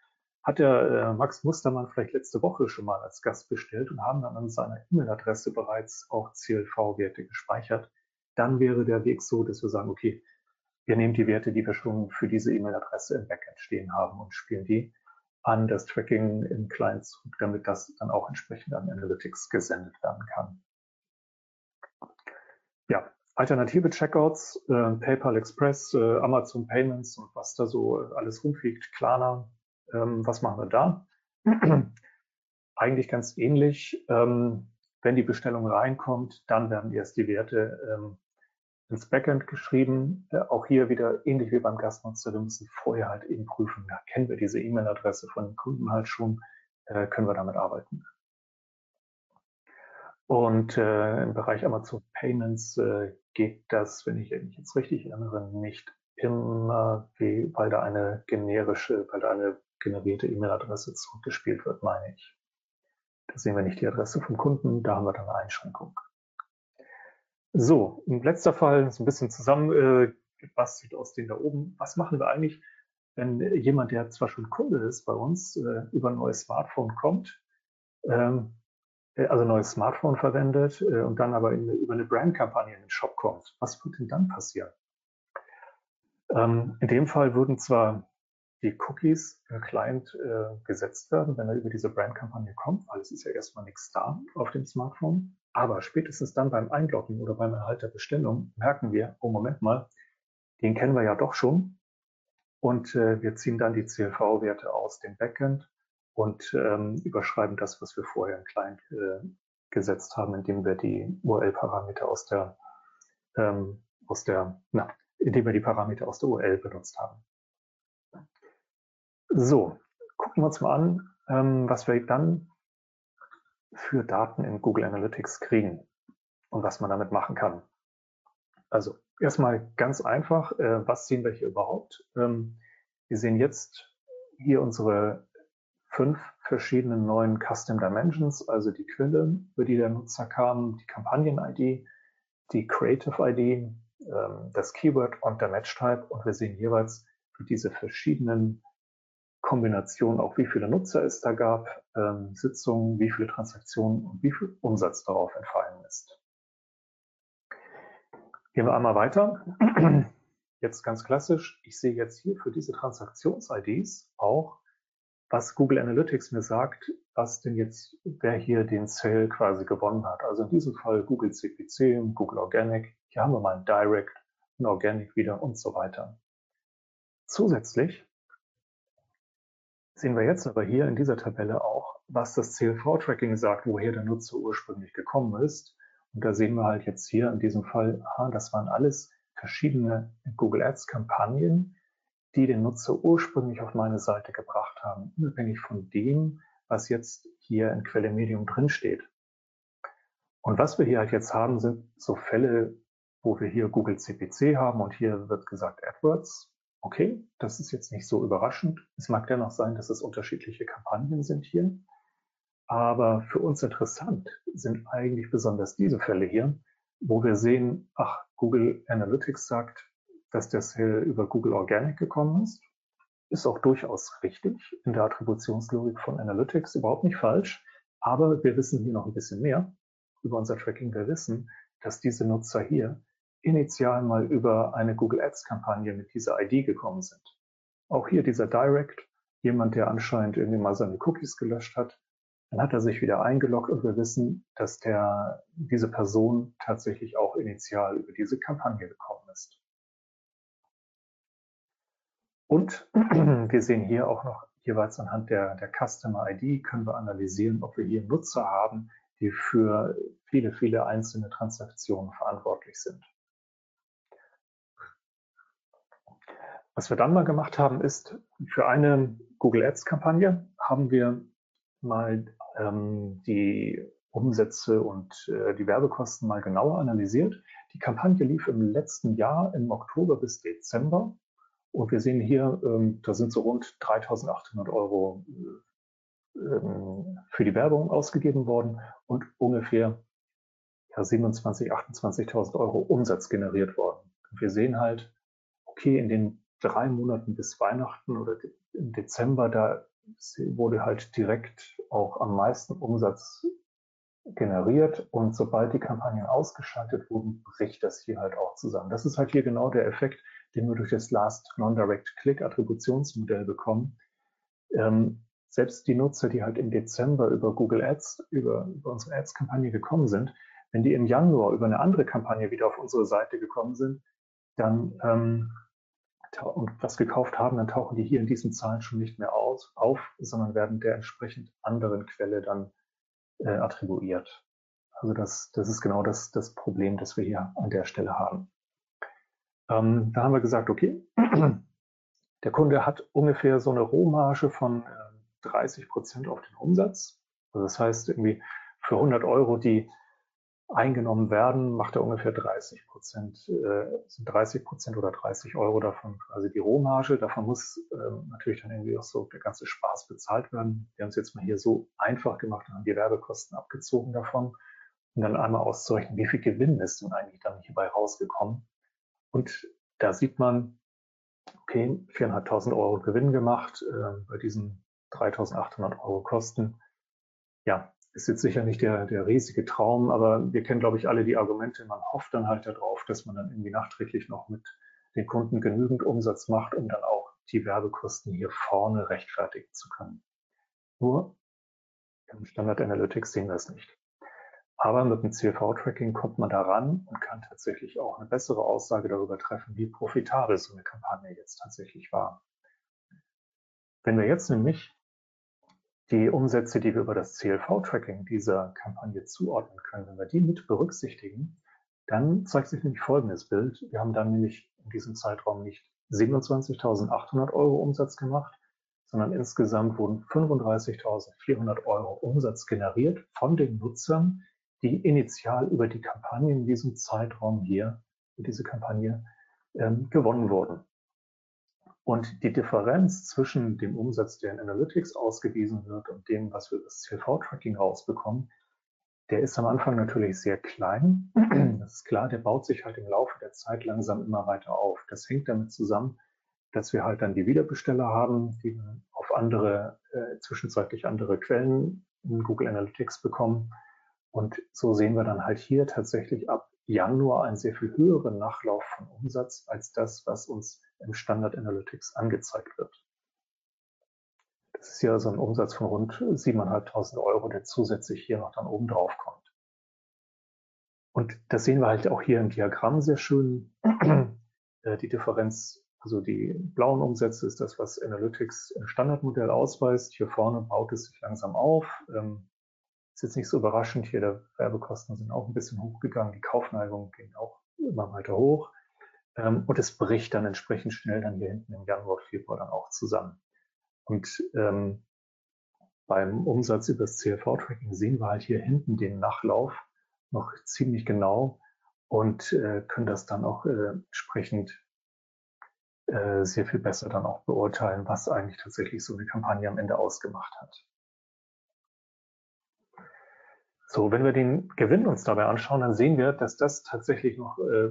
hat der äh, Max Mustermann vielleicht letzte Woche schon mal als Gast bestellt und haben dann an seiner E-Mail-Adresse bereits auch CLV-Werte gespeichert, dann wäre der Weg so, dass wir sagen, okay, wir nehmen die Werte, die wir schon für diese E-Mail-Adresse im Backend stehen haben und spielen die an das Tracking im Client zurück, damit das dann auch entsprechend an Analytics gesendet werden kann. Ja, alternative Checkouts, äh, PayPal Express, äh, Amazon Payments und was da so alles rumfliegt, Klarna, ähm, was machen wir da? [CLEARS THROAT] Eigentlich ganz ähnlich. Ähm, wenn die Bestellung reinkommt, dann werden erst die Werte ähm, ins Backend geschrieben. Äh, auch hier wieder ähnlich wie beim Gastnutzer. Wir müssen vorher halt eben prüfen, ja, kennen wir diese E-Mail-Adresse von den Kunden halt schon, äh, können wir damit arbeiten. Und äh, im Bereich Amazon Payments äh, geht das, wenn ich mich jetzt richtig erinnere, nicht immer, wie, weil da eine generische, weil da eine generierte E-Mail-Adresse zurückgespielt wird, meine ich. Da sehen wir nicht die Adresse vom Kunden, da haben wir dann eine Einschränkung. So, im letzter Fall ist ein bisschen zusammengebastelt äh, aus den da oben. Was machen wir eigentlich, wenn jemand, der zwar schon Kunde ist bei uns, äh, über ein neues Smartphone kommt, ähm, äh, also ein neues Smartphone verwendet und dann aber in, über eine Brandkampagne in den Shop kommt? Was wird denn dann passieren? Ähm, in dem Fall würden zwar die Cookies im Client gesetzt werden, wenn er über diese Brandkampagne kommt, weil es ist ja erstmal nichts da auf dem Smartphone. Aber spätestens dann beim Einloggen oder beim Erhalt der Bestellung merken wir, oh Moment mal, den kennen wir ja doch schon. Und äh, wir ziehen dann die CLV-Werte aus dem Backend und ähm, überschreiben das, was wir vorher im Client äh, gesetzt haben, indem wir die URL-Parameter aus der, ähm, aus der, na, indem wir die Parameter aus der URL benutzt haben. So, gucken wir uns mal an, ähm, was wir dann für Daten in Google Analytics kriegen und was man damit machen kann. Also erstmal ganz einfach, äh, was sehen wir hier überhaupt? Ähm, wir sehen jetzt hier unsere fünf verschiedenen neuen Custom Dimensions, also die Quelle, über die der Nutzer kam, die Kampagnen-ID, die Creative-ID, ähm, das Keyword und der Match-Type und wir sehen jeweils für diese verschiedenen Kombination auch, wie viele Nutzer es da gab, ähm, Sitzungen, wie viele Transaktionen und wie viel Umsatz darauf entfallen ist. Gehen wir einmal weiter. [CLEARS THROAT] Jetzt ganz klassisch, ich sehe jetzt hier für diese Transaktions-IDs auch, was Google Analytics mir sagt, was denn jetzt, wer hier den Sale quasi gewonnen hat. Also in diesem Fall Google CPC, Google Organic, hier haben wir mal ein Direct, ein Organic wieder und so weiter. Zusätzlich sehen wir jetzt aber hier in dieser Tabelle auch, was das CLV-Tracking sagt, woher der Nutzer ursprünglich gekommen ist. Und da sehen wir halt jetzt hier in diesem Fall, aha, das waren alles verschiedene Google Ads-Kampagnen, die den Nutzer ursprünglich auf meine Seite gebracht haben, unabhängig von dem, was jetzt hier in Quelle Medium drinsteht. Und was wir hier halt jetzt haben, sind so Fälle, wo wir hier Google CPC haben und hier wird gesagt AdWords. Okay, das ist jetzt nicht so überraschend. Es mag dennoch sein, dass es unterschiedliche Kampagnen sind hier. Aber für uns interessant sind eigentlich besonders diese Fälle hier, wo wir sehen, ach, Google Analytics sagt, dass der Sale über Google Organic gekommen ist. Ist auch durchaus richtig in der Attributionslogik von Analytics, überhaupt nicht falsch. Aber wir wissen hier noch ein bisschen mehr über unser Tracking. Wir wissen, dass diese Nutzer hier initial mal über eine Google Ads Kampagne mit dieser ID gekommen sind. Auch hier dieser Direct, jemand, der anscheinend irgendwie mal seine Cookies gelöscht hat, dann hat er sich wieder eingeloggt und wir wissen, dass der, diese Person tatsächlich auch initial über diese Kampagne gekommen ist. Und [CLEARS THROAT] wir sehen hier auch noch jeweils anhand der, der Customer ID können wir analysieren, ob wir hier Nutzer haben, die für viele, viele einzelne Transaktionen verantwortlich sind. Was wir dann mal gemacht haben, ist für eine Google Ads Kampagne haben wir mal ähm, die Umsätze und äh, die Werbekosten mal genauer analysiert. Die Kampagne lief im letzten Jahr im Oktober bis Dezember und wir sehen hier, ähm, da sind so rund 3.800 Euro äh, ähm, für die Werbung ausgegeben worden und ungefähr ja, 27.000, 28.000 Euro Umsatz generiert worden. Und wir sehen halt, okay, in den drei Monaten bis Weihnachten oder im Dezember, da wurde halt direkt auch am meisten Umsatz generiert und sobald die Kampagnen ausgeschaltet wurden, bricht das hier halt auch zusammen. Das ist halt hier genau der Effekt, den wir durch das Last Non-Direct Click Attributionsmodell bekommen. Ähm, selbst die Nutzer, die halt im Dezember über Google Ads, über, über unsere Ads-Kampagne gekommen sind, wenn die im Januar über eine andere Kampagne wieder auf unsere Seite gekommen sind, dann ähm, und was gekauft haben, dann tauchen die hier in diesen Zahlen schon nicht mehr aus, auf, sondern werden der entsprechend anderen Quelle dann äh, attribuiert. Also das, das ist genau das, das Problem, das wir hier an der Stelle haben. Ähm, da haben wir gesagt, okay, [CLEARS THROAT] der Kunde hat ungefähr so eine Rohmarge von äh, 30 Prozent auf den Umsatz. Also das heißt irgendwie für 100 Euro, die eingenommen werden, macht er ungefähr 30 Prozent, äh, sind 30 Prozent oder 30 Euro davon quasi die Rohmarge. Davon muss ähm, natürlich dann irgendwie auch so der ganze Spaß bezahlt werden. Wir haben es jetzt mal hier so einfach gemacht und haben die Werbekosten abgezogen davon und dann einmal auszurechnen, wie viel Gewinn ist denn eigentlich dann hierbei rausgekommen. Und da sieht man, okay, 4.500 Euro Gewinn gemacht äh, bei diesen 3.800 Euro Kosten. Ja, ist jetzt sicher nicht der, der riesige Traum, aber wir kennen, glaube ich, alle die Argumente. Man hofft dann halt darauf, dass man dann irgendwie nachträglich noch mit den Kunden genügend Umsatz macht, um dann auch die Werbekosten hier vorne rechtfertigen zu können. Nur im Standard Analytics sehen wir es nicht. Aber mit dem CLV-Tracking kommt man daran und kann tatsächlich auch eine bessere Aussage darüber treffen, wie profitabel so eine Kampagne jetzt tatsächlich war. Wenn wir jetzt nämlich die Umsätze, die wir über das CLV-Tracking dieser Kampagne zuordnen können, wenn wir die mit berücksichtigen, dann zeigt sich nämlich folgendes Bild. Wir haben dann nämlich in diesem Zeitraum nicht 27.800 Euro Umsatz gemacht, sondern insgesamt wurden 35.400 Euro Umsatz generiert von den Nutzern, die initial über die Kampagne in diesem Zeitraum hier, diese Kampagne, ähm, gewonnen wurden. Und die Differenz zwischen dem Umsatz, der in Analytics ausgewiesen wird und dem, was wir das CV-Tracking rausbekommen, der ist am Anfang natürlich sehr klein. Das ist klar, der baut sich halt im Laufe der Zeit langsam immer weiter auf. Das hängt damit zusammen, dass wir halt dann die Wiederbesteller haben, die auf andere, äh, zwischenzeitlich andere Quellen in Google Analytics bekommen. Und so sehen wir dann halt hier tatsächlich ab Januar einen sehr viel höheren Nachlauf von Umsatz als das, was uns im Standard Analytics angezeigt wird. Das ist ja so ein Umsatz von rund 7.500 Euro, der zusätzlich hier noch dann oben drauf kommt. Und das sehen wir halt auch hier im Diagramm sehr schön. [CLEARS THROAT] Äh, die Differenz, also die blauen Umsätze ist das, was Analytics im Standardmodell ausweist. Hier vorne baut es sich langsam auf. Ähm, ist jetzt nicht so überraschend. Hier der Werbekosten sind auch ein bisschen hochgegangen. Die Kaufneigung ging auch immer weiter hoch. Ähm, und es bricht dann entsprechend schnell dann hier hinten im Januar, Februar dann auch zusammen. Und ähm, beim Umsatz über das CLV-Tracking sehen wir halt hier hinten den Nachlauf noch ziemlich genau und äh, können das dann auch äh, entsprechend äh, sehr viel besser dann auch beurteilen, was eigentlich tatsächlich so eine Kampagne am Ende ausgemacht hat. So, wenn wir den Gewinn uns dabei anschauen, dann sehen wir, dass das tatsächlich noch äh,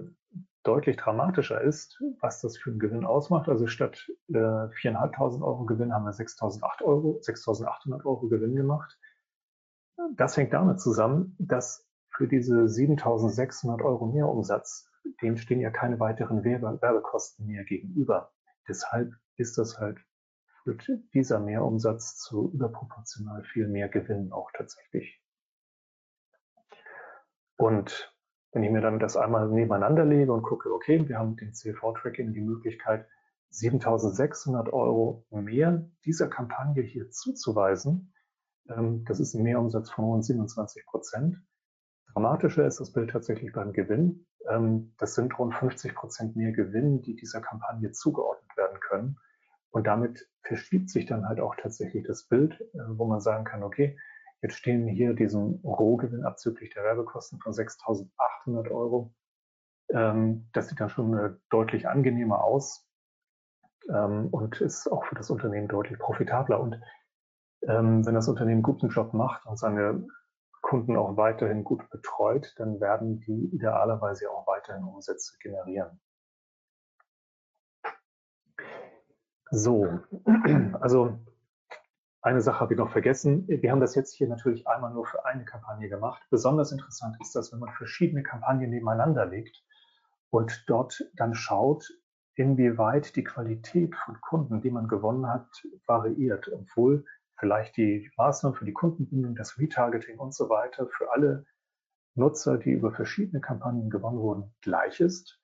deutlich dramatischer ist, was das für einen Gewinn ausmacht. Also statt äh, 4.500 Euro Gewinn haben wir 6.800 Euro, 6.800 Euro Gewinn gemacht. Das hängt damit zusammen, dass für diese 7.600 Euro Mehrumsatz, denen stehen ja keine weiteren Werbe Werbekosten mehr gegenüber. Deshalb ist das halt, führt dieser Mehrumsatz zu überproportional viel mehr Gewinn auch tatsächlich. Und wenn ich mir dann das einmal nebeneinander lege und gucke, okay, wir haben mit dem CLV-Tracking die Möglichkeit, 7.600 Euro mehr dieser Kampagne hier zuzuweisen. Ähm, das ist ein Mehrumsatz von rund 27 Prozent. Dramatischer ist das Bild tatsächlich beim Gewinn. Ähm, das sind rund 50 Prozent mehr Gewinn, die dieser Kampagne zugeordnet werden können. Und damit verschiebt sich dann halt auch tatsächlich das Bild, äh, wo man sagen kann, okay, jetzt stehen hier diesen Rohgewinn abzüglich der Werbekosten von 6.800 Euro. Ähm, das sieht dann schon äh, deutlich angenehmer aus ähm, und ist auch für das Unternehmen deutlich profitabler. Und ähm, wenn das Unternehmen guten Job macht und seine Kunden auch weiterhin gut betreut, dann werden die idealerweise auch weiterhin Umsätze generieren. So, also eine Sache habe ich noch vergessen. Wir haben das jetzt hier natürlich einmal nur für eine Kampagne gemacht. Besonders interessant ist das, wenn man verschiedene Kampagnen nebeneinander legt und dort dann schaut, inwieweit die Qualität von Kunden, die man gewonnen hat, variiert, obwohl vielleicht die Maßnahmen für die Kundenbindung, das Retargeting und so weiter für alle Nutzer, die über verschiedene Kampagnen gewonnen wurden, gleich ist,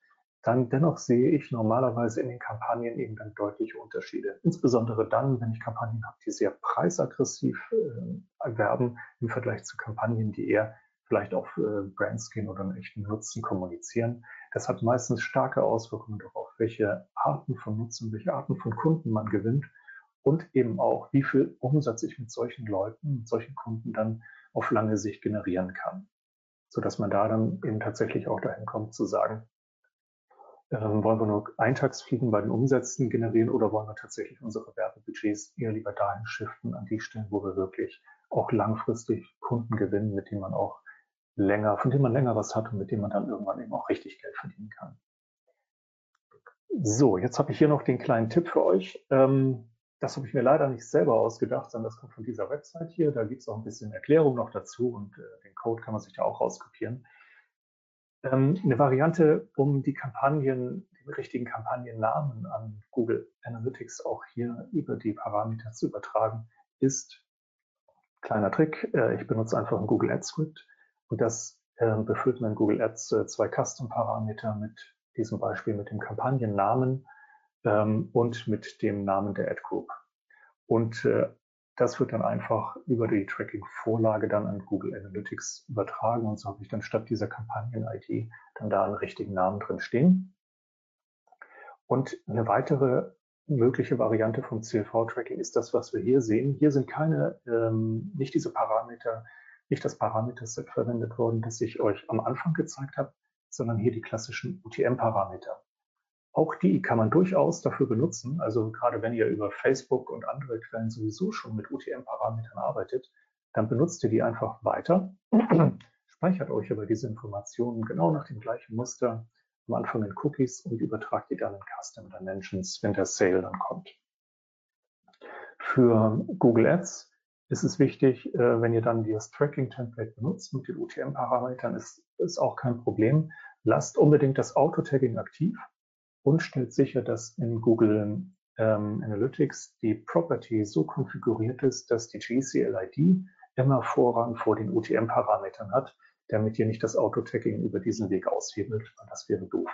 dann dennoch sehe ich normalerweise in den Kampagnen eben dann deutliche Unterschiede. Insbesondere dann, wenn ich Kampagnen habe, die sehr preisaggressiv äh, erwerben im Vergleich zu Kampagnen, die eher vielleicht auf äh, gehen oder einen echten Nutzen kommunizieren. Das hat meistens starke Auswirkungen darauf, welche Arten von Nutzen, welche Arten von Kunden man gewinnt und eben auch, wie viel Umsatz ich mit solchen Leuten, mit solchen Kunden dann auf lange Sicht generieren kann. Sodass man da dann eben tatsächlich auch dahin kommt zu sagen, ähm, wollen wir nur Eintagsfliegen bei den Umsätzen generieren oder wollen wir tatsächlich unsere Werbebudgets eher lieber dahin shiften, an die Stellen, wo wir wirklich auch langfristig Kunden gewinnen, mit denen man auch länger, von dem man länger was hat und mit dem man dann irgendwann eben auch richtig Geld verdienen kann. So, jetzt habe ich hier noch den kleinen Tipp für euch. Ähm, das habe ich mir leider nicht selber ausgedacht, sondern das kommt von dieser Website hier. Da gibt es auch ein bisschen Erklärung noch dazu und äh, den Code kann man sich da auch rauskopieren. Ähm, eine Variante, um die Kampagnen, den richtigen Kampagnennamen an Google Analytics auch hier über die Parameter zu übertragen, ist, kleiner Trick, äh, ich benutze einfach ein Google Ads Script und das äh, befüllt man in Google Ads äh, zwei Custom-Parameter mit diesem Beispiel mit dem Kampagnennamen ähm, und mit dem Namen der Ad Group. Und äh, das wird dann einfach über die Tracking-Vorlage dann an Google Analytics übertragen und so habe ich dann statt dieser Kampagnen-ID dann da einen richtigen Namen drin stehen. Und eine weitere mögliche Variante vom CLV-Tracking ist das, was wir hier sehen. Hier sind keine, ähm, nicht diese Parameter nicht das Parameterset verwendet worden, das ich euch am Anfang gezeigt habe, sondern hier die klassischen UTM-Parameter. Auch die kann man durchaus dafür benutzen. Also gerade wenn ihr über Facebook und andere Quellen sowieso schon mit UTM-Parametern arbeitet, dann benutzt ihr die einfach weiter, [CLEARS THROAT] speichert euch aber diese Informationen genau nach dem gleichen Muster am Anfang in Cookies und übertragt die dann in Custom Dimensions, wenn der Sale dann kommt. Für Google Ads ist es wichtig, äh, wenn ihr dann das Tracking-Template benutzt mit den UTM-Parametern, ist, ist auch kein Problem. Lasst unbedingt das Auto-Tagging aktiv und stellt sicher, dass in Google ähm, Analytics die Property so konfiguriert ist, dass die GCLID immer Vorrang vor den UTM-Parametern hat, damit ihr nicht das Auto-Tagging über diesen Weg aushebelt, weil das wäre doof.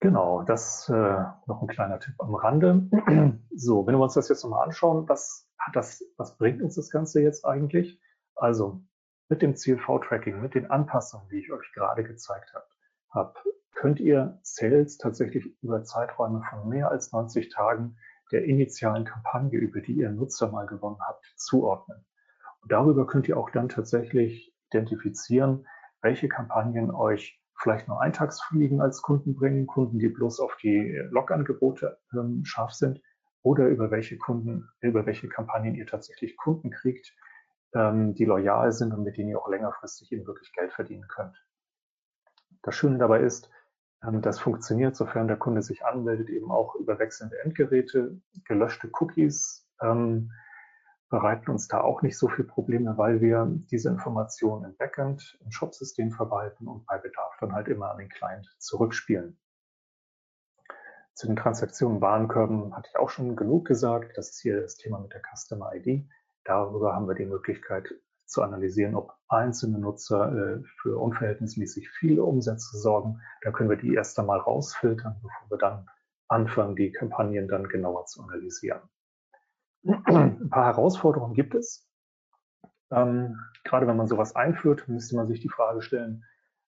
Genau, das äh, noch ein kleiner Tipp am Rande. So, wenn wir uns das jetzt nochmal anschauen, was hat das, was bringt uns das Ganze jetzt eigentlich? Also mit dem CLV-Tracking, mit den Anpassungen, die ich euch gerade gezeigt habe, hab, könnt ihr Sales tatsächlich über Zeiträume von mehr als 90 Tagen der initialen Kampagne, über die ihr Nutzer mal gewonnen habt, zuordnen. Und darüber könnt ihr auch dann tatsächlich identifizieren, welche Kampagnen euch vielleicht nur Eintagsfliegen als Kunden bringen, Kunden, die bloß auf die Log-Angebote ähm, scharf sind, oder über welche Kunden, über welche Kampagnen ihr tatsächlich Kunden kriegt, ähm, die loyal sind und mit denen ihr auch längerfristig eben wirklich Geld verdienen könnt. Das Schöne dabei ist, das funktioniert, sofern der Kunde sich anmeldet, eben auch über wechselnde Endgeräte, gelöschte Cookies, ähm, bereiten uns da auch nicht so viel Probleme, weil wir diese Informationen im Backend, im Shop-System verwalten und bei Bedarf dann halt immer an den Client zurückspielen. Zu den Transaktionen Warenkörben hatte ich auch schon genug gesagt. Das ist hier das Thema mit der Customer ID. Darüber haben wir die Möglichkeit zu analysieren, ob einzelne Nutzer äh, für unverhältnismäßig viele Umsätze sorgen. Da können wir die erst einmal rausfiltern, bevor wir dann anfangen, die Kampagnen dann genauer zu analysieren. Ein paar Herausforderungen gibt es. Ähm, gerade wenn man sowas einführt, müsste man sich die Frage stellen,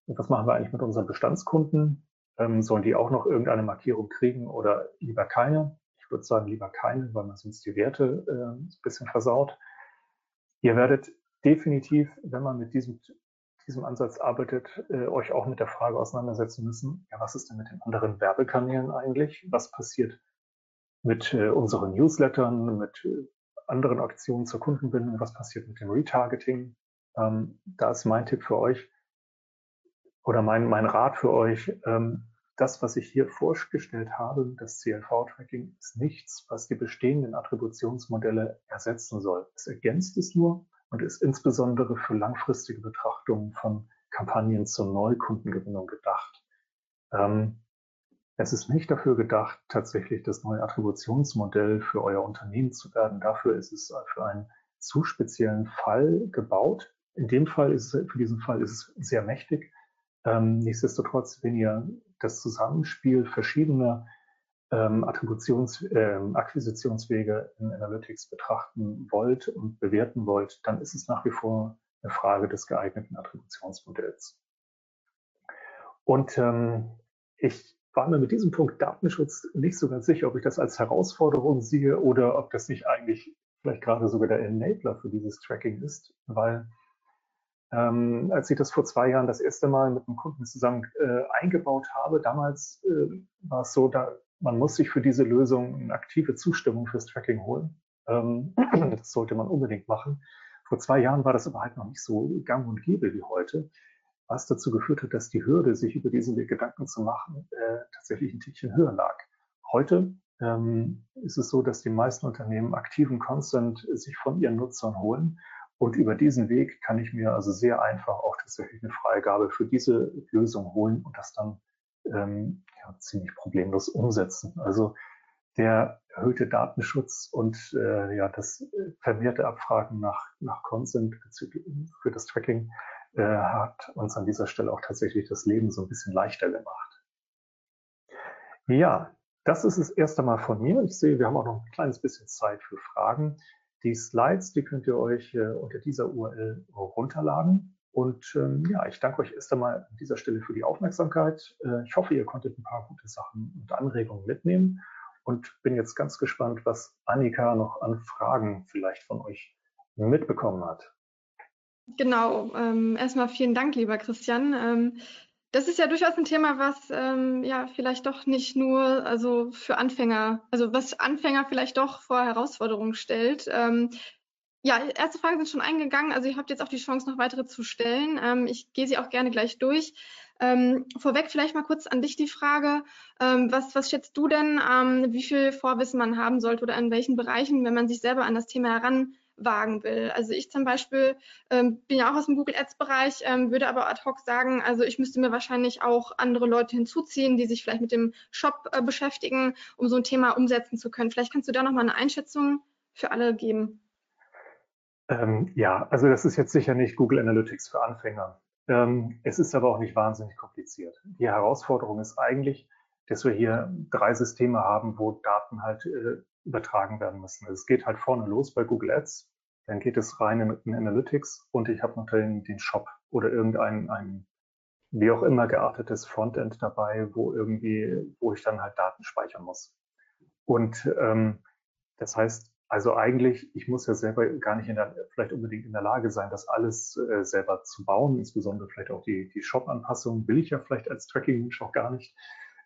was machen wir eigentlich mit unseren Bestandskunden? Ähm, sollen die auch noch irgendeine Markierung kriegen oder lieber keine? Ich würde sagen, lieber keine, weil man sonst die Werte äh, ein bisschen versaut. Ihr werdet definitiv, wenn man mit diesem, diesem Ansatz arbeitet, äh, euch auch mit der Frage auseinandersetzen müssen, ja, was ist denn mit den anderen Werbekanälen eigentlich? Was passiert mit äh, unseren Newslettern, mit äh, anderen Aktionen zur Kundenbindung? Was passiert mit dem Retargeting? Ähm, da ist mein Tipp für euch oder mein, mein Rat für euch. Ähm, das, was ich hier vorgestellt habe, das CLV-Tracking, ist nichts, was die bestehenden Attributionsmodelle ersetzen soll. Es ergänzt es nur und ist insbesondere für langfristige Betrachtungen von Kampagnen zur Neukundengewinnung gedacht. Ähm, es ist nicht dafür gedacht, tatsächlich das neue Attributionsmodell für euer Unternehmen zu werden. Dafür ist es für einen zu speziellen Fall gebaut. In dem Fall ist es, für diesen Fall ist es sehr mächtig. Ähm, nichtsdestotrotz, wenn ihr das Zusammenspiel verschiedener ähm, Attributions-, ähm, Akquisitionswege in Analytics betrachten wollt und bewerten wollt, dann ist es nach wie vor eine Frage des geeigneten Attributionsmodells. Und ähm, ich war mir mit diesem Punkt Datenschutz nicht so ganz sicher, ob ich das als Herausforderung sehe oder ob das nicht eigentlich vielleicht gerade sogar der Enabler für dieses Tracking ist, weil ähm, als ich das vor zwei Jahren das erste Mal mit einem Kunden zusammen äh, eingebaut habe, damals äh, war es so, da man muss sich für diese Lösung eine aktive Zustimmung fürs Tracking holen. Ähm, [CLEARS THROAT] das sollte man unbedingt machen. Vor zwei Jahren war das aber halt noch nicht so gang und gäbe wie heute, was dazu geführt hat, dass die Hürde, sich über diesen Weg Gedanken zu machen, äh, tatsächlich ein Tickchen höher lag. Heute ähm, ist es so, dass die meisten Unternehmen aktiven Consent sich von ihren Nutzern holen und über diesen Weg kann ich mir also sehr einfach auch tatsächlich eine Freigabe für diese Lösung holen und das dann ähm, ja, ziemlich problemlos umsetzen. Also der erhöhte Datenschutz und äh, ja, das vermehrte Abfragen nach, nach Consent für das Tracking äh, hat uns an dieser Stelle auch tatsächlich das Leben so ein bisschen leichter gemacht. Ja, das ist es erst einmal von mir. Ich sehe, wir haben auch noch ein kleines bisschen Zeit für Fragen. Die Slides, die könnt ihr euch äh, unter dieser URL runterladen. Und ähm, ja, ich danke euch erst einmal an dieser Stelle für die Aufmerksamkeit. Äh, ich hoffe, ihr konntet ein paar gute Sachen und Anregungen mitnehmen und bin jetzt ganz gespannt, was Annika noch an Fragen vielleicht von euch mitbekommen hat. Genau, ähm, erstmal vielen Dank, lieber Christian. Ähm, das ist ja durchaus ein Thema, was ähm, ja vielleicht doch nicht nur also für Anfänger, also was Anfänger vielleicht doch vor Herausforderungen stellt. Ähm, ja, erste Fragen sind schon eingegangen. Also ihr habt jetzt auch die Chance, noch weitere zu stellen. Ähm, ich gehe sie auch gerne gleich durch. Ähm, vorweg vielleicht mal kurz an dich die Frage, ähm, was, was schätzt du denn, ähm, wie viel Vorwissen man haben sollte oder in welchen Bereichen, wenn man sich selber an das Thema heran wagen will. Also ich zum Beispiel ähm, bin ja auch aus dem Google Ads Bereich, ähm, würde aber ad hoc sagen, also ich müsste mir wahrscheinlich auch andere Leute hinzuziehen, die sich vielleicht mit dem Shop äh, beschäftigen, um so ein Thema umsetzen zu können. Vielleicht kannst du da noch mal eine Einschätzung für alle geben. Ähm, ja, also das ist jetzt sicher nicht Google Analytics für Anfänger. Ähm, es ist aber auch nicht wahnsinnig kompliziert. Die Herausforderung ist eigentlich, dass wir hier drei Systeme haben, wo Daten halt äh, übertragen werden müssen. Es geht halt vorne los bei Google Ads, dann geht es rein in, in Analytics und ich habe noch den, Shop oder irgendein ein, wie auch immer geartetes Frontend dabei, wo irgendwie, wo ich dann halt Daten speichern muss. Und ähm, das heißt, also eigentlich, ich muss ja selber gar nicht in der, vielleicht unbedingt in der Lage sein, das alles äh, selber zu bauen, insbesondere vielleicht auch die, die Shop-Anpassung will ich ja vielleicht als Tracking-Mensch auch gar nicht.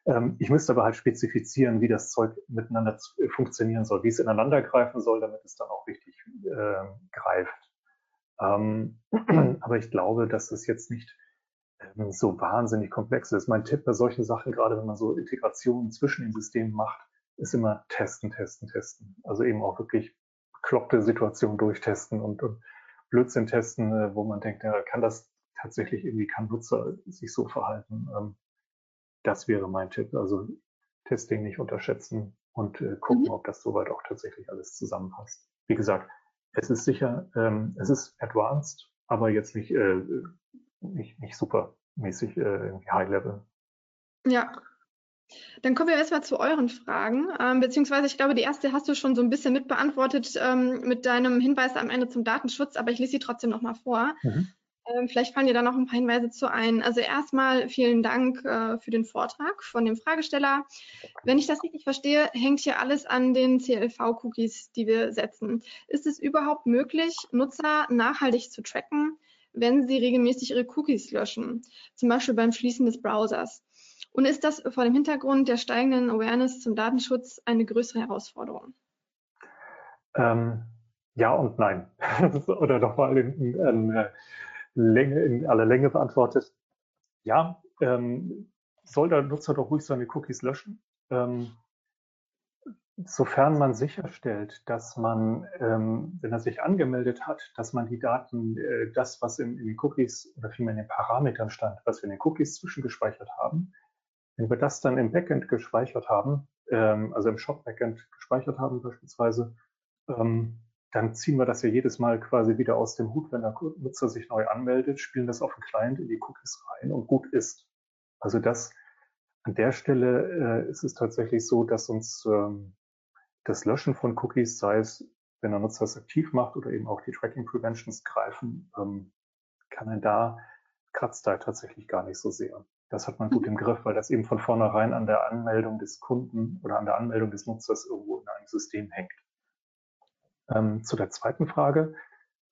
Ähm, ich müsste aber halt spezifizieren, wie das Zeug miteinander äh, funktionieren soll, wie es ineinander greifen soll, damit es dann auch richtig äh, greift. Ähm, [CLEARS THROAT] aber ich glaube, dass es jetzt nicht ähm, so wahnsinnig komplex ist. Mein Tipp bei solchen Sachen, gerade wenn man so Integrationen zwischen den Systemen macht, ist immer testen, testen, testen. Also eben auch wirklich bekloppte Situationen durchtesten und, und Blödsinn testen, äh, wo man denkt, ja, kann das tatsächlich irgendwie, kann Nutzer sich so verhalten? Ähm, das wäre mein Tipp. Also Testing nicht unterschätzen und äh, gucken, mhm. ob das soweit auch tatsächlich alles zusammenpasst. Wie gesagt, es ist sicher, ähm, es ist advanced, aber jetzt nicht, äh, nicht, nicht supermäßig High Level. Ja. Dann kommen wir erstmal zu euren Fragen, ähm, beziehungsweise ich glaube, die erste hast du schon so ein bisschen mitbeantwortet ähm, mit deinem Hinweis am Ende zum Datenschutz, aber ich lese sie trotzdem nochmal vor. Mhm. Ähm, vielleicht fallen dir da noch ein paar Hinweise zu ein. Also erstmal vielen Dank äh, für den Vortrag von dem Fragesteller. Wenn ich das richtig verstehe, hängt hier alles an den CLV-Cookies, die wir setzen. Ist es überhaupt möglich, Nutzer nachhaltig zu tracken, wenn sie regelmäßig ihre Cookies löschen, zum Beispiel beim Schließen des Browsers? Und ist das vor dem Hintergrund der steigenden Awareness zum Datenschutz eine größere Herausforderung? Ähm, ja und nein. [LAUGHS] Oder nochmal in, in, äh, Länge, in aller Länge beantwortet. Ja, ähm, soll der Nutzer doch ruhig seine Cookies löschen. Ähm, sofern man sicherstellt, dass man, ähm, wenn er sich angemeldet hat, dass man die Daten, äh, das, was in, in, den Cookies oder vielmehr in den Parametern stand, was wir in den Cookies zwischengespeichert haben, wenn wir das dann im Backend gespeichert haben, ähm, also im Shop-Backend gespeichert haben beispielsweise, ähm, dann ziehen wir das ja jedes Mal quasi wieder aus dem Hut, wenn der Nutzer sich neu anmeldet, spielen das auf den Client in die Cookies rein und gut ist. Also das an der Stelle äh, ist es tatsächlich so, dass uns ähm, das Löschen von Cookies, sei es, wenn der Nutzer es aktiv macht oder eben auch die Tracking Preventions greifen, ähm, kann er da kratzt da tatsächlich gar nicht so sehr. Das hat man gut im Griff, weil das eben von vornherein an der Anmeldung des Kunden oder an der Anmeldung des Nutzers irgendwo in einem System hängt. Ähm, zu der zweiten Frage.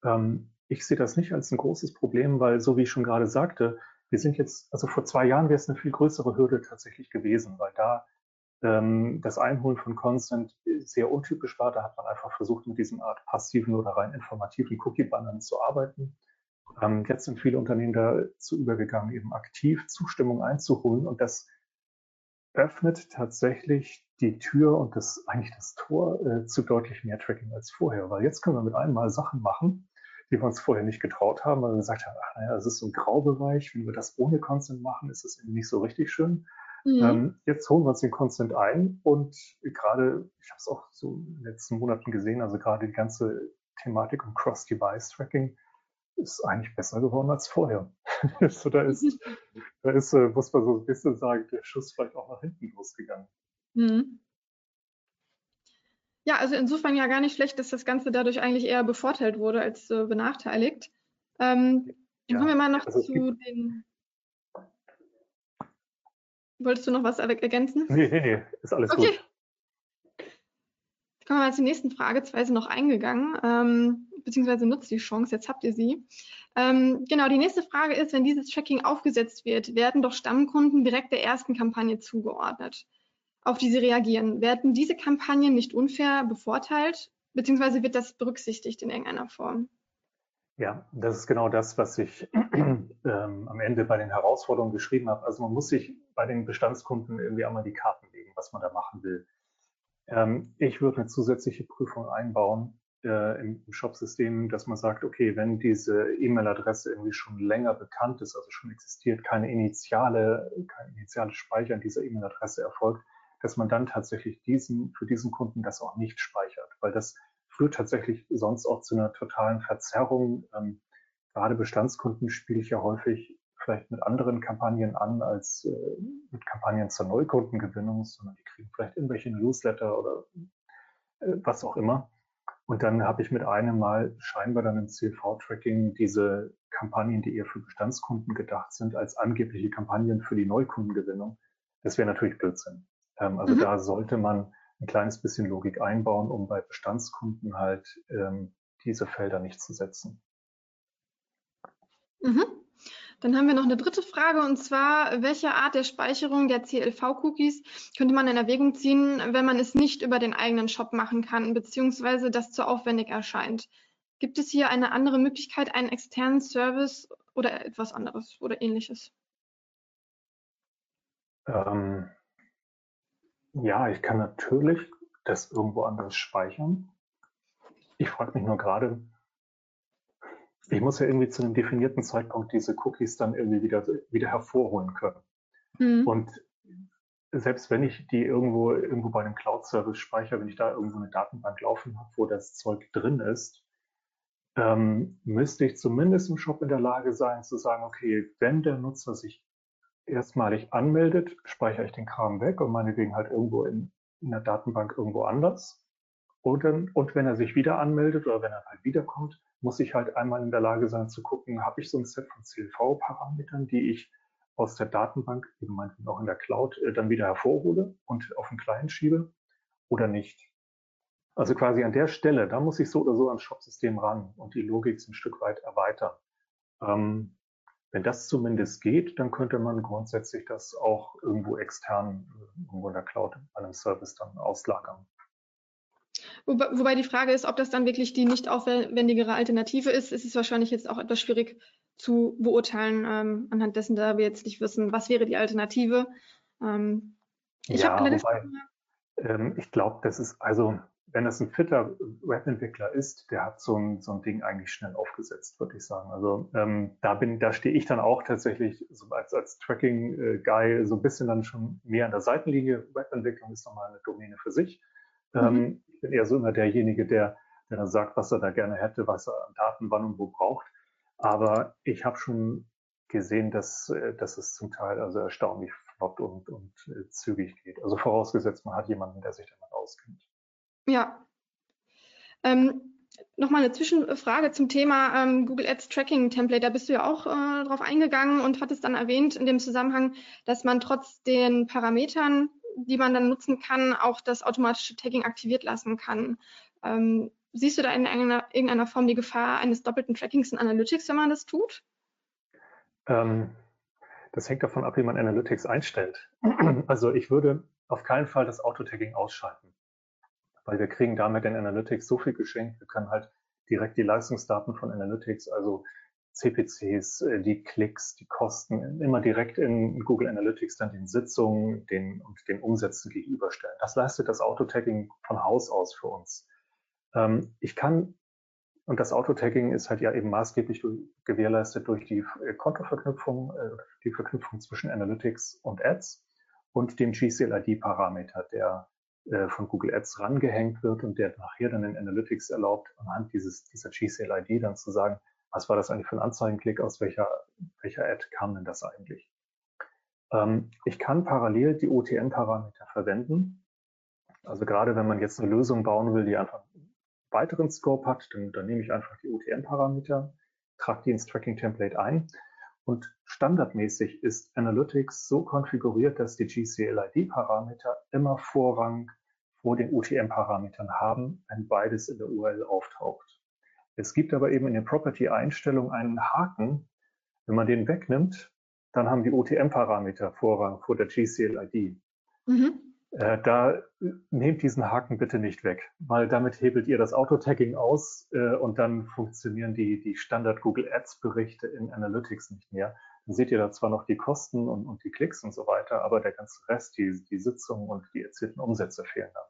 Ähm, ich sehe das nicht als ein großes Problem, weil, so wie ich schon gerade sagte, wir sind jetzt, also vor zwei Jahren wäre es eine viel größere Hürde tatsächlich gewesen, weil da ähm, das Einholen von Consent sehr untypisch war. Da hat man einfach versucht, mit diesem Art passiven oder rein informativen Cookie-Bannern zu arbeiten. Ähm, jetzt sind viele Unternehmen dazu übergegangen, eben aktiv Zustimmung einzuholen und das öffnet tatsächlich die Tür und das eigentlich das Tor äh, zu deutlich mehr Tracking als vorher, weil jetzt können wir mit einmal Sachen machen, die wir uns vorher nicht getraut haben, weil wir gesagt haben, ach naja, es ist so ein Graubereich, wenn wir das ohne Consent machen, ist das nicht so richtig schön. Mhm. Ähm, jetzt holen wir uns den Consent ein und gerade, ich habe es auch so in den letzten Monaten gesehen, also gerade die ganze Thematik um Cross-Device-Tracking ist eigentlich besser geworden als vorher. [LAUGHS] so, da ist, da ist, äh, muss man so ein bisschen sagen, der Schuss vielleicht auch nach hinten losgegangen. Mhm. Ja, also insofern ja gar nicht schlecht, dass das Ganze dadurch eigentlich eher bevorteilt wurde als äh, benachteiligt. Ähm, ja, kommen wir mal noch also zu den. Wolltest du noch was ergänzen? Nee, nee, nee, ist alles okay. gut. Kommen wir mal zur nächsten Frage. Zwei sind noch eingegangen, ähm, beziehungsweise nutzt die Chance, jetzt habt ihr sie. Ähm, genau, die nächste Frage ist, wenn dieses Tracking aufgesetzt wird, werden doch Stammkunden direkt der ersten Kampagne zugeordnet auf die sie reagieren. Werden diese Kampagnen nicht unfair bevorteilt, beziehungsweise wird das berücksichtigt in irgendeiner Form? Ja, das ist genau das, was ich [CLEARS THROAT] ähm, am Ende bei den Herausforderungen geschrieben habe. Also man muss sich bei den Bestandskunden irgendwie einmal die Karten legen, was man da machen will. Ähm, ich würde eine zusätzliche Prüfung einbauen äh, im, im Shop-System, dass man sagt, okay, wenn diese E-Mail-Adresse irgendwie schon länger bekannt ist, also schon existiert, keine initiale, kein initiales Speichern dieser E-Mail-Adresse erfolgt, dass man dann tatsächlich diesen, für diesen Kunden das auch nicht speichert, weil das führt tatsächlich sonst auch zu einer totalen Verzerrung. Ähm, gerade Bestandskunden spiele ich ja häufig vielleicht mit anderen Kampagnen an als äh, mit Kampagnen zur Neukundengewinnung, sondern die kriegen vielleicht irgendwelche Newsletter oder äh, was auch immer. Und dann habe ich mit einem Mal scheinbar dann im CLV-Tracking diese Kampagnen, die eher für Bestandskunden gedacht sind, als angebliche Kampagnen für die Neukundengewinnung. Das wäre natürlich Blödsinn. Ähm, also mhm. da sollte man ein kleines bisschen Logik einbauen, um bei Bestandskunden halt ähm, diese Felder nicht zu setzen. Mhm. Dann haben wir noch eine dritte Frage und zwar, welche Art der Speicherung der CLV-Cookies könnte man in Erwägung ziehen, wenn man es nicht über den eigenen Shop machen kann, beziehungsweise das zu aufwendig erscheint? Gibt es hier eine andere Möglichkeit, einen externen Service oder etwas anderes oder ähnliches? Ähm, ja, ich kann natürlich das irgendwo anders speichern. Ich frage mich nur gerade, ich muss ja irgendwie zu einem definierten Zeitpunkt diese Cookies dann irgendwie wieder, wieder hervorholen können. Mhm. Und selbst wenn ich die irgendwo, irgendwo bei einem Cloud-Service speichere, wenn ich da irgendwo eine Datenbank laufen habe, wo das Zeug drin ist, ähm, müsste ich zumindest im Shop in der Lage sein zu sagen, okay, wenn der Nutzer sich erstmalig anmeldet, speichere ich den Kram weg und meinetwegen halt irgendwo in, in der Datenbank irgendwo anders. Und, dann, und wenn er sich wieder anmeldet oder wenn er halt wiederkommt, muss ich halt einmal in der Lage sein zu gucken, habe ich so ein Set von CLV-Parametern, die ich aus der Datenbank, eben meinetwegen auch in der Cloud, äh, dann wieder hervorhole und auf den Client schiebe oder nicht. Also quasi an der Stelle, da muss ich so oder so ans Shop-System ran und die Logik ein Stück weit erweitern. Ähm, wenn das zumindest geht, dann könnte man grundsätzlich das auch irgendwo extern, äh, irgendwo in der Cloud bei einem Service dann auslagern. Wobei, wobei die Frage ist, ob das dann wirklich die nicht aufwendigere Alternative ist, ist es wahrscheinlich jetzt auch etwas schwierig zu beurteilen, ähm, anhand dessen, da wir jetzt nicht wissen, was wäre die Alternative. Ähm, ich ja, wobei, ähm, ich glaube, das ist also, wenn es ein fitter Webentwickler ist, der hat so ein, so ein Ding eigentlich schnell aufgesetzt, würde ich sagen. Also ähm, da bin, da stehe ich dann auch tatsächlich so als, als Tracking-Guy so ein bisschen dann schon mehr an der Seitenlinie. Webentwicklung ist nochmal eine Domäne für sich. Mhm. Ähm, ich bin eher so immer derjenige, der, der dann sagt, was er da gerne hätte, was er an Daten wann und wo braucht. Aber ich habe schon gesehen, dass, äh, dass es zum Teil also erstaunlich flott und, und äh, zügig geht. Also vorausgesetzt, man hat jemanden, der sich damit auskennt. Ja. Ähm, Nochmal eine Zwischenfrage zum Thema ähm, Google Ads Tracking Template. Da bist du ja auch äh, drauf eingegangen und hattest dann erwähnt in dem Zusammenhang, dass man trotz den Parametern, die man dann nutzen kann, auch das automatische Tagging aktiviert lassen kann. Ähm, siehst du da in irgendeiner, irgendeiner, Form die Gefahr eines doppelten Trackings in Analytics, wenn man das tut? Ähm, das hängt davon ab, wie man Analytics einstellt. [CLEARS THROAT] Also ich würde auf keinen Fall das Auto-Tagging ausschalten, weil wir kriegen damit in Analytics so viel geschenkt. Wir können halt direkt die Leistungsdaten von Analytics, also CPCs, äh, die Klicks, die Kosten, immer direkt in Google Analytics dann den Sitzungen den, und den Umsätzen gegenüberstellen. Das leistet das Auto-Tagging von Haus aus für uns. Ähm, ich kann, und das Auto-Tagging ist halt ja eben maßgeblich gewährleistet durch die äh, Kontoverknüpfung, äh, die Verknüpfung zwischen Analytics und Ads und dem GCLID-Parameter, der äh, von Google Ads rangehängt wird und der nachher dann in Analytics erlaubt, anhand dieses, dieser GCLID dann zu sagen, was war das eigentlich für ein Anzeigenklick, aus welcher, welcher Ad kam denn das eigentlich? Ähm, ich kann parallel die OTM-Parameter verwenden. Also gerade wenn man jetzt eine Lösung bauen will, die einfach weiteren Scope hat, dann, dann nehme ich einfach die OTM-Parameter, trage die ins Tracking-Template ein und standardmäßig ist Analytics so konfiguriert, dass die GCLID-Parameter immer Vorrang vor den UTM-Parametern haben, wenn beides in der URL auftaucht. Es gibt aber eben in den Property-Einstellungen einen Haken. Wenn man den wegnimmt, dann haben die OTM-Parameter Vorrang vor der GCLID. Mhm. Äh, da nehmt diesen Haken bitte nicht weg, weil damit hebelt ihr das Auto-Tagging aus äh, und dann funktionieren die, die Standard Google Ads Berichte in Analytics nicht mehr. Dann seht ihr da zwar noch die Kosten und, und die Klicks und so weiter, aber der ganze Rest, die, die Sitzungen und die erzielten Umsätze fehlen dann.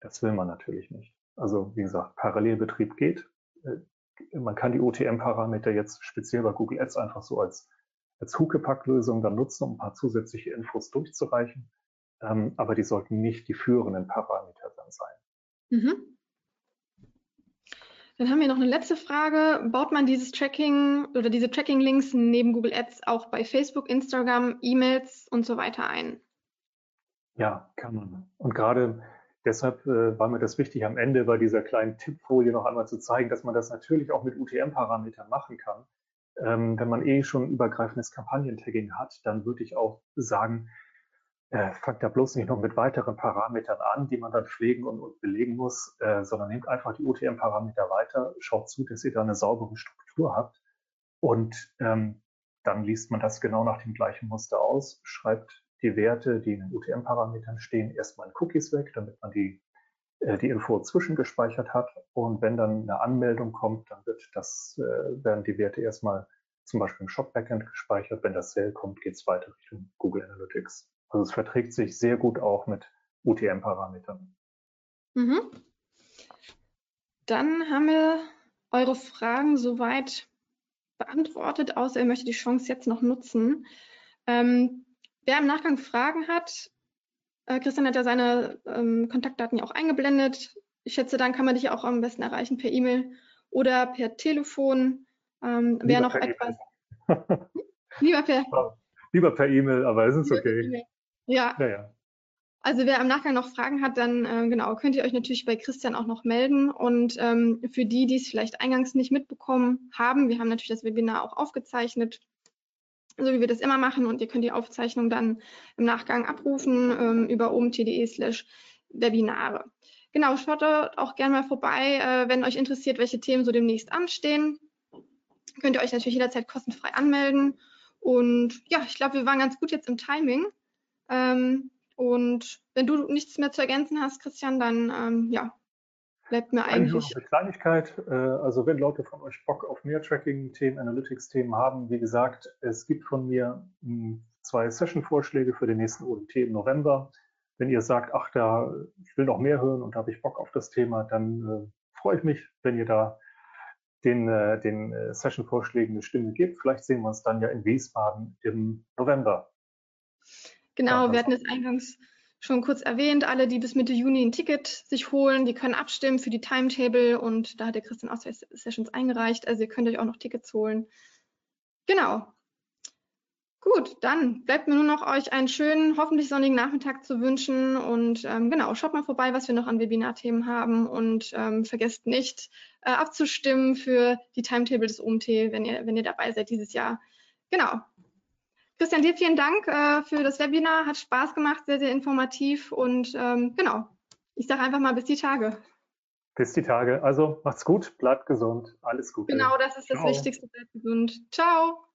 Das will man natürlich nicht. Also wie gesagt, Parallelbetrieb geht. Äh, man kann die OTM-Parameter jetzt speziell bei Google Ads einfach so als, als Huckepack-Lösung dann nutzen, um ein paar zusätzliche Infos durchzureichen ähm, aber die sollten nicht die führenden Parameter dann sein. Mhm. Dann haben wir noch eine letzte Frage. Baut man dieses Tracking oder diese Tracking-Links neben Google Ads auch bei Facebook, Instagram, E-Mails und so weiter ein? Ja, kann man. Und gerade deshalb äh, war mir das wichtig, am Ende bei dieser kleinen Tippfolie noch einmal zu zeigen, dass man das natürlich auch mit UTM-Parametern machen kann. Ähm, wenn man eh schon übergreifendes Kampagnentagging hat, dann würde ich auch sagen, äh, fangt da bloß nicht noch mit weiteren Parametern an, die man dann pflegen und, und belegen muss, äh, sondern nehmt einfach die UTM-Parameter weiter, schaut zu, dass ihr da eine saubere Struktur habt und ähm, dann liest man das genau nach dem gleichen Muster aus, schreibt die Werte, die in den UTM-Parametern stehen, erstmal in Cookies weg, damit man die, äh, die Info zwischengespeichert hat. Und wenn dann eine Anmeldung kommt, dann wird das, äh, werden die Werte erstmal zum Beispiel im Shop-Backend gespeichert. Wenn das Sale kommt, geht es weiter Richtung Google Analytics. Also es verträgt sich sehr gut auch mit UTM-Parametern. Mhm. Dann haben wir eure Fragen soweit beantwortet, außer ihr möchtet die Chance jetzt noch nutzen. Ähm, wer im Nachgang Fragen hat, äh, Christian hat ja seine ähm, Kontaktdaten ja auch eingeblendet. Ich schätze, dann kann man dich auch am besten erreichen per E-Mail oder per Telefon. Ähm, wer noch etwas. [LAUGHS] Lieber per. Lieber per E-Mail, aber es ist okay. Ja. ja, ja. Also wer im Nachgang noch Fragen hat, dann äh, genau könnt ihr euch natürlich bei Christian auch noch melden. Und ähm, für die, die es vielleicht eingangs nicht mitbekommen haben, wir haben natürlich das Webinar auch aufgezeichnet, so wie wir das immer machen. Und ihr könnt die Aufzeichnung dann im Nachgang abrufen ähm, über omt.de slash Webinare. Genau, schaut dort auch gerne mal vorbei, äh, wenn euch interessiert, welche Themen so demnächst anstehen. Könnt ihr euch natürlich jederzeit kostenfrei anmelden. Und ja, ich glaube, wir waren ganz gut jetzt im Timing. Ähm, und wenn du nichts mehr zu ergänzen hast, Christian, dann ähm, ja, bleibt mir eigentlich. Nur eine Kleinigkeit. Äh, also wenn Leute von euch Bock auf mehr Tracking-Themen, Analytics-Themen haben, wie gesagt, es gibt von mir hm, zwei Session-Vorschläge für den nächsten OMT im November. Wenn ihr sagt, ach, da, ich will noch mehr hören und da habe ich Bock auf das Thema, dann äh, freue ich mich, wenn ihr da den, äh, den äh, Session-Vorschlägen eine Stimme gibt. Vielleicht sehen wir uns dann ja in Wiesbaden im November. Genau, wir hatten es eingangs schon kurz erwähnt. Alle, die bis Mitte Juni ein Ticket sich holen, die können abstimmen für die Timetable und da hat der Christian auch zwei Sessions eingereicht. Also ihr könnt euch auch noch Tickets holen. Genau. Gut, dann bleibt mir nur noch euch einen schönen, hoffentlich sonnigen Nachmittag zu wünschen und ähm, genau, schaut mal vorbei, was wir noch an Webinarthemen haben und ähm, vergesst nicht äh, abzustimmen für die Timetable des OMT, wenn ihr, wenn ihr dabei seid dieses Jahr. Genau, Christian, dir vielen Dank äh, für das Webinar. Hat Spaß gemacht, sehr, sehr informativ und ähm, genau, ich sage einfach mal bis die Tage. Bis die Tage. Also macht's gut, bleibt gesund, alles Gute. Genau, das ist das Ciao. Wichtigste, bleibt gesund. Ciao.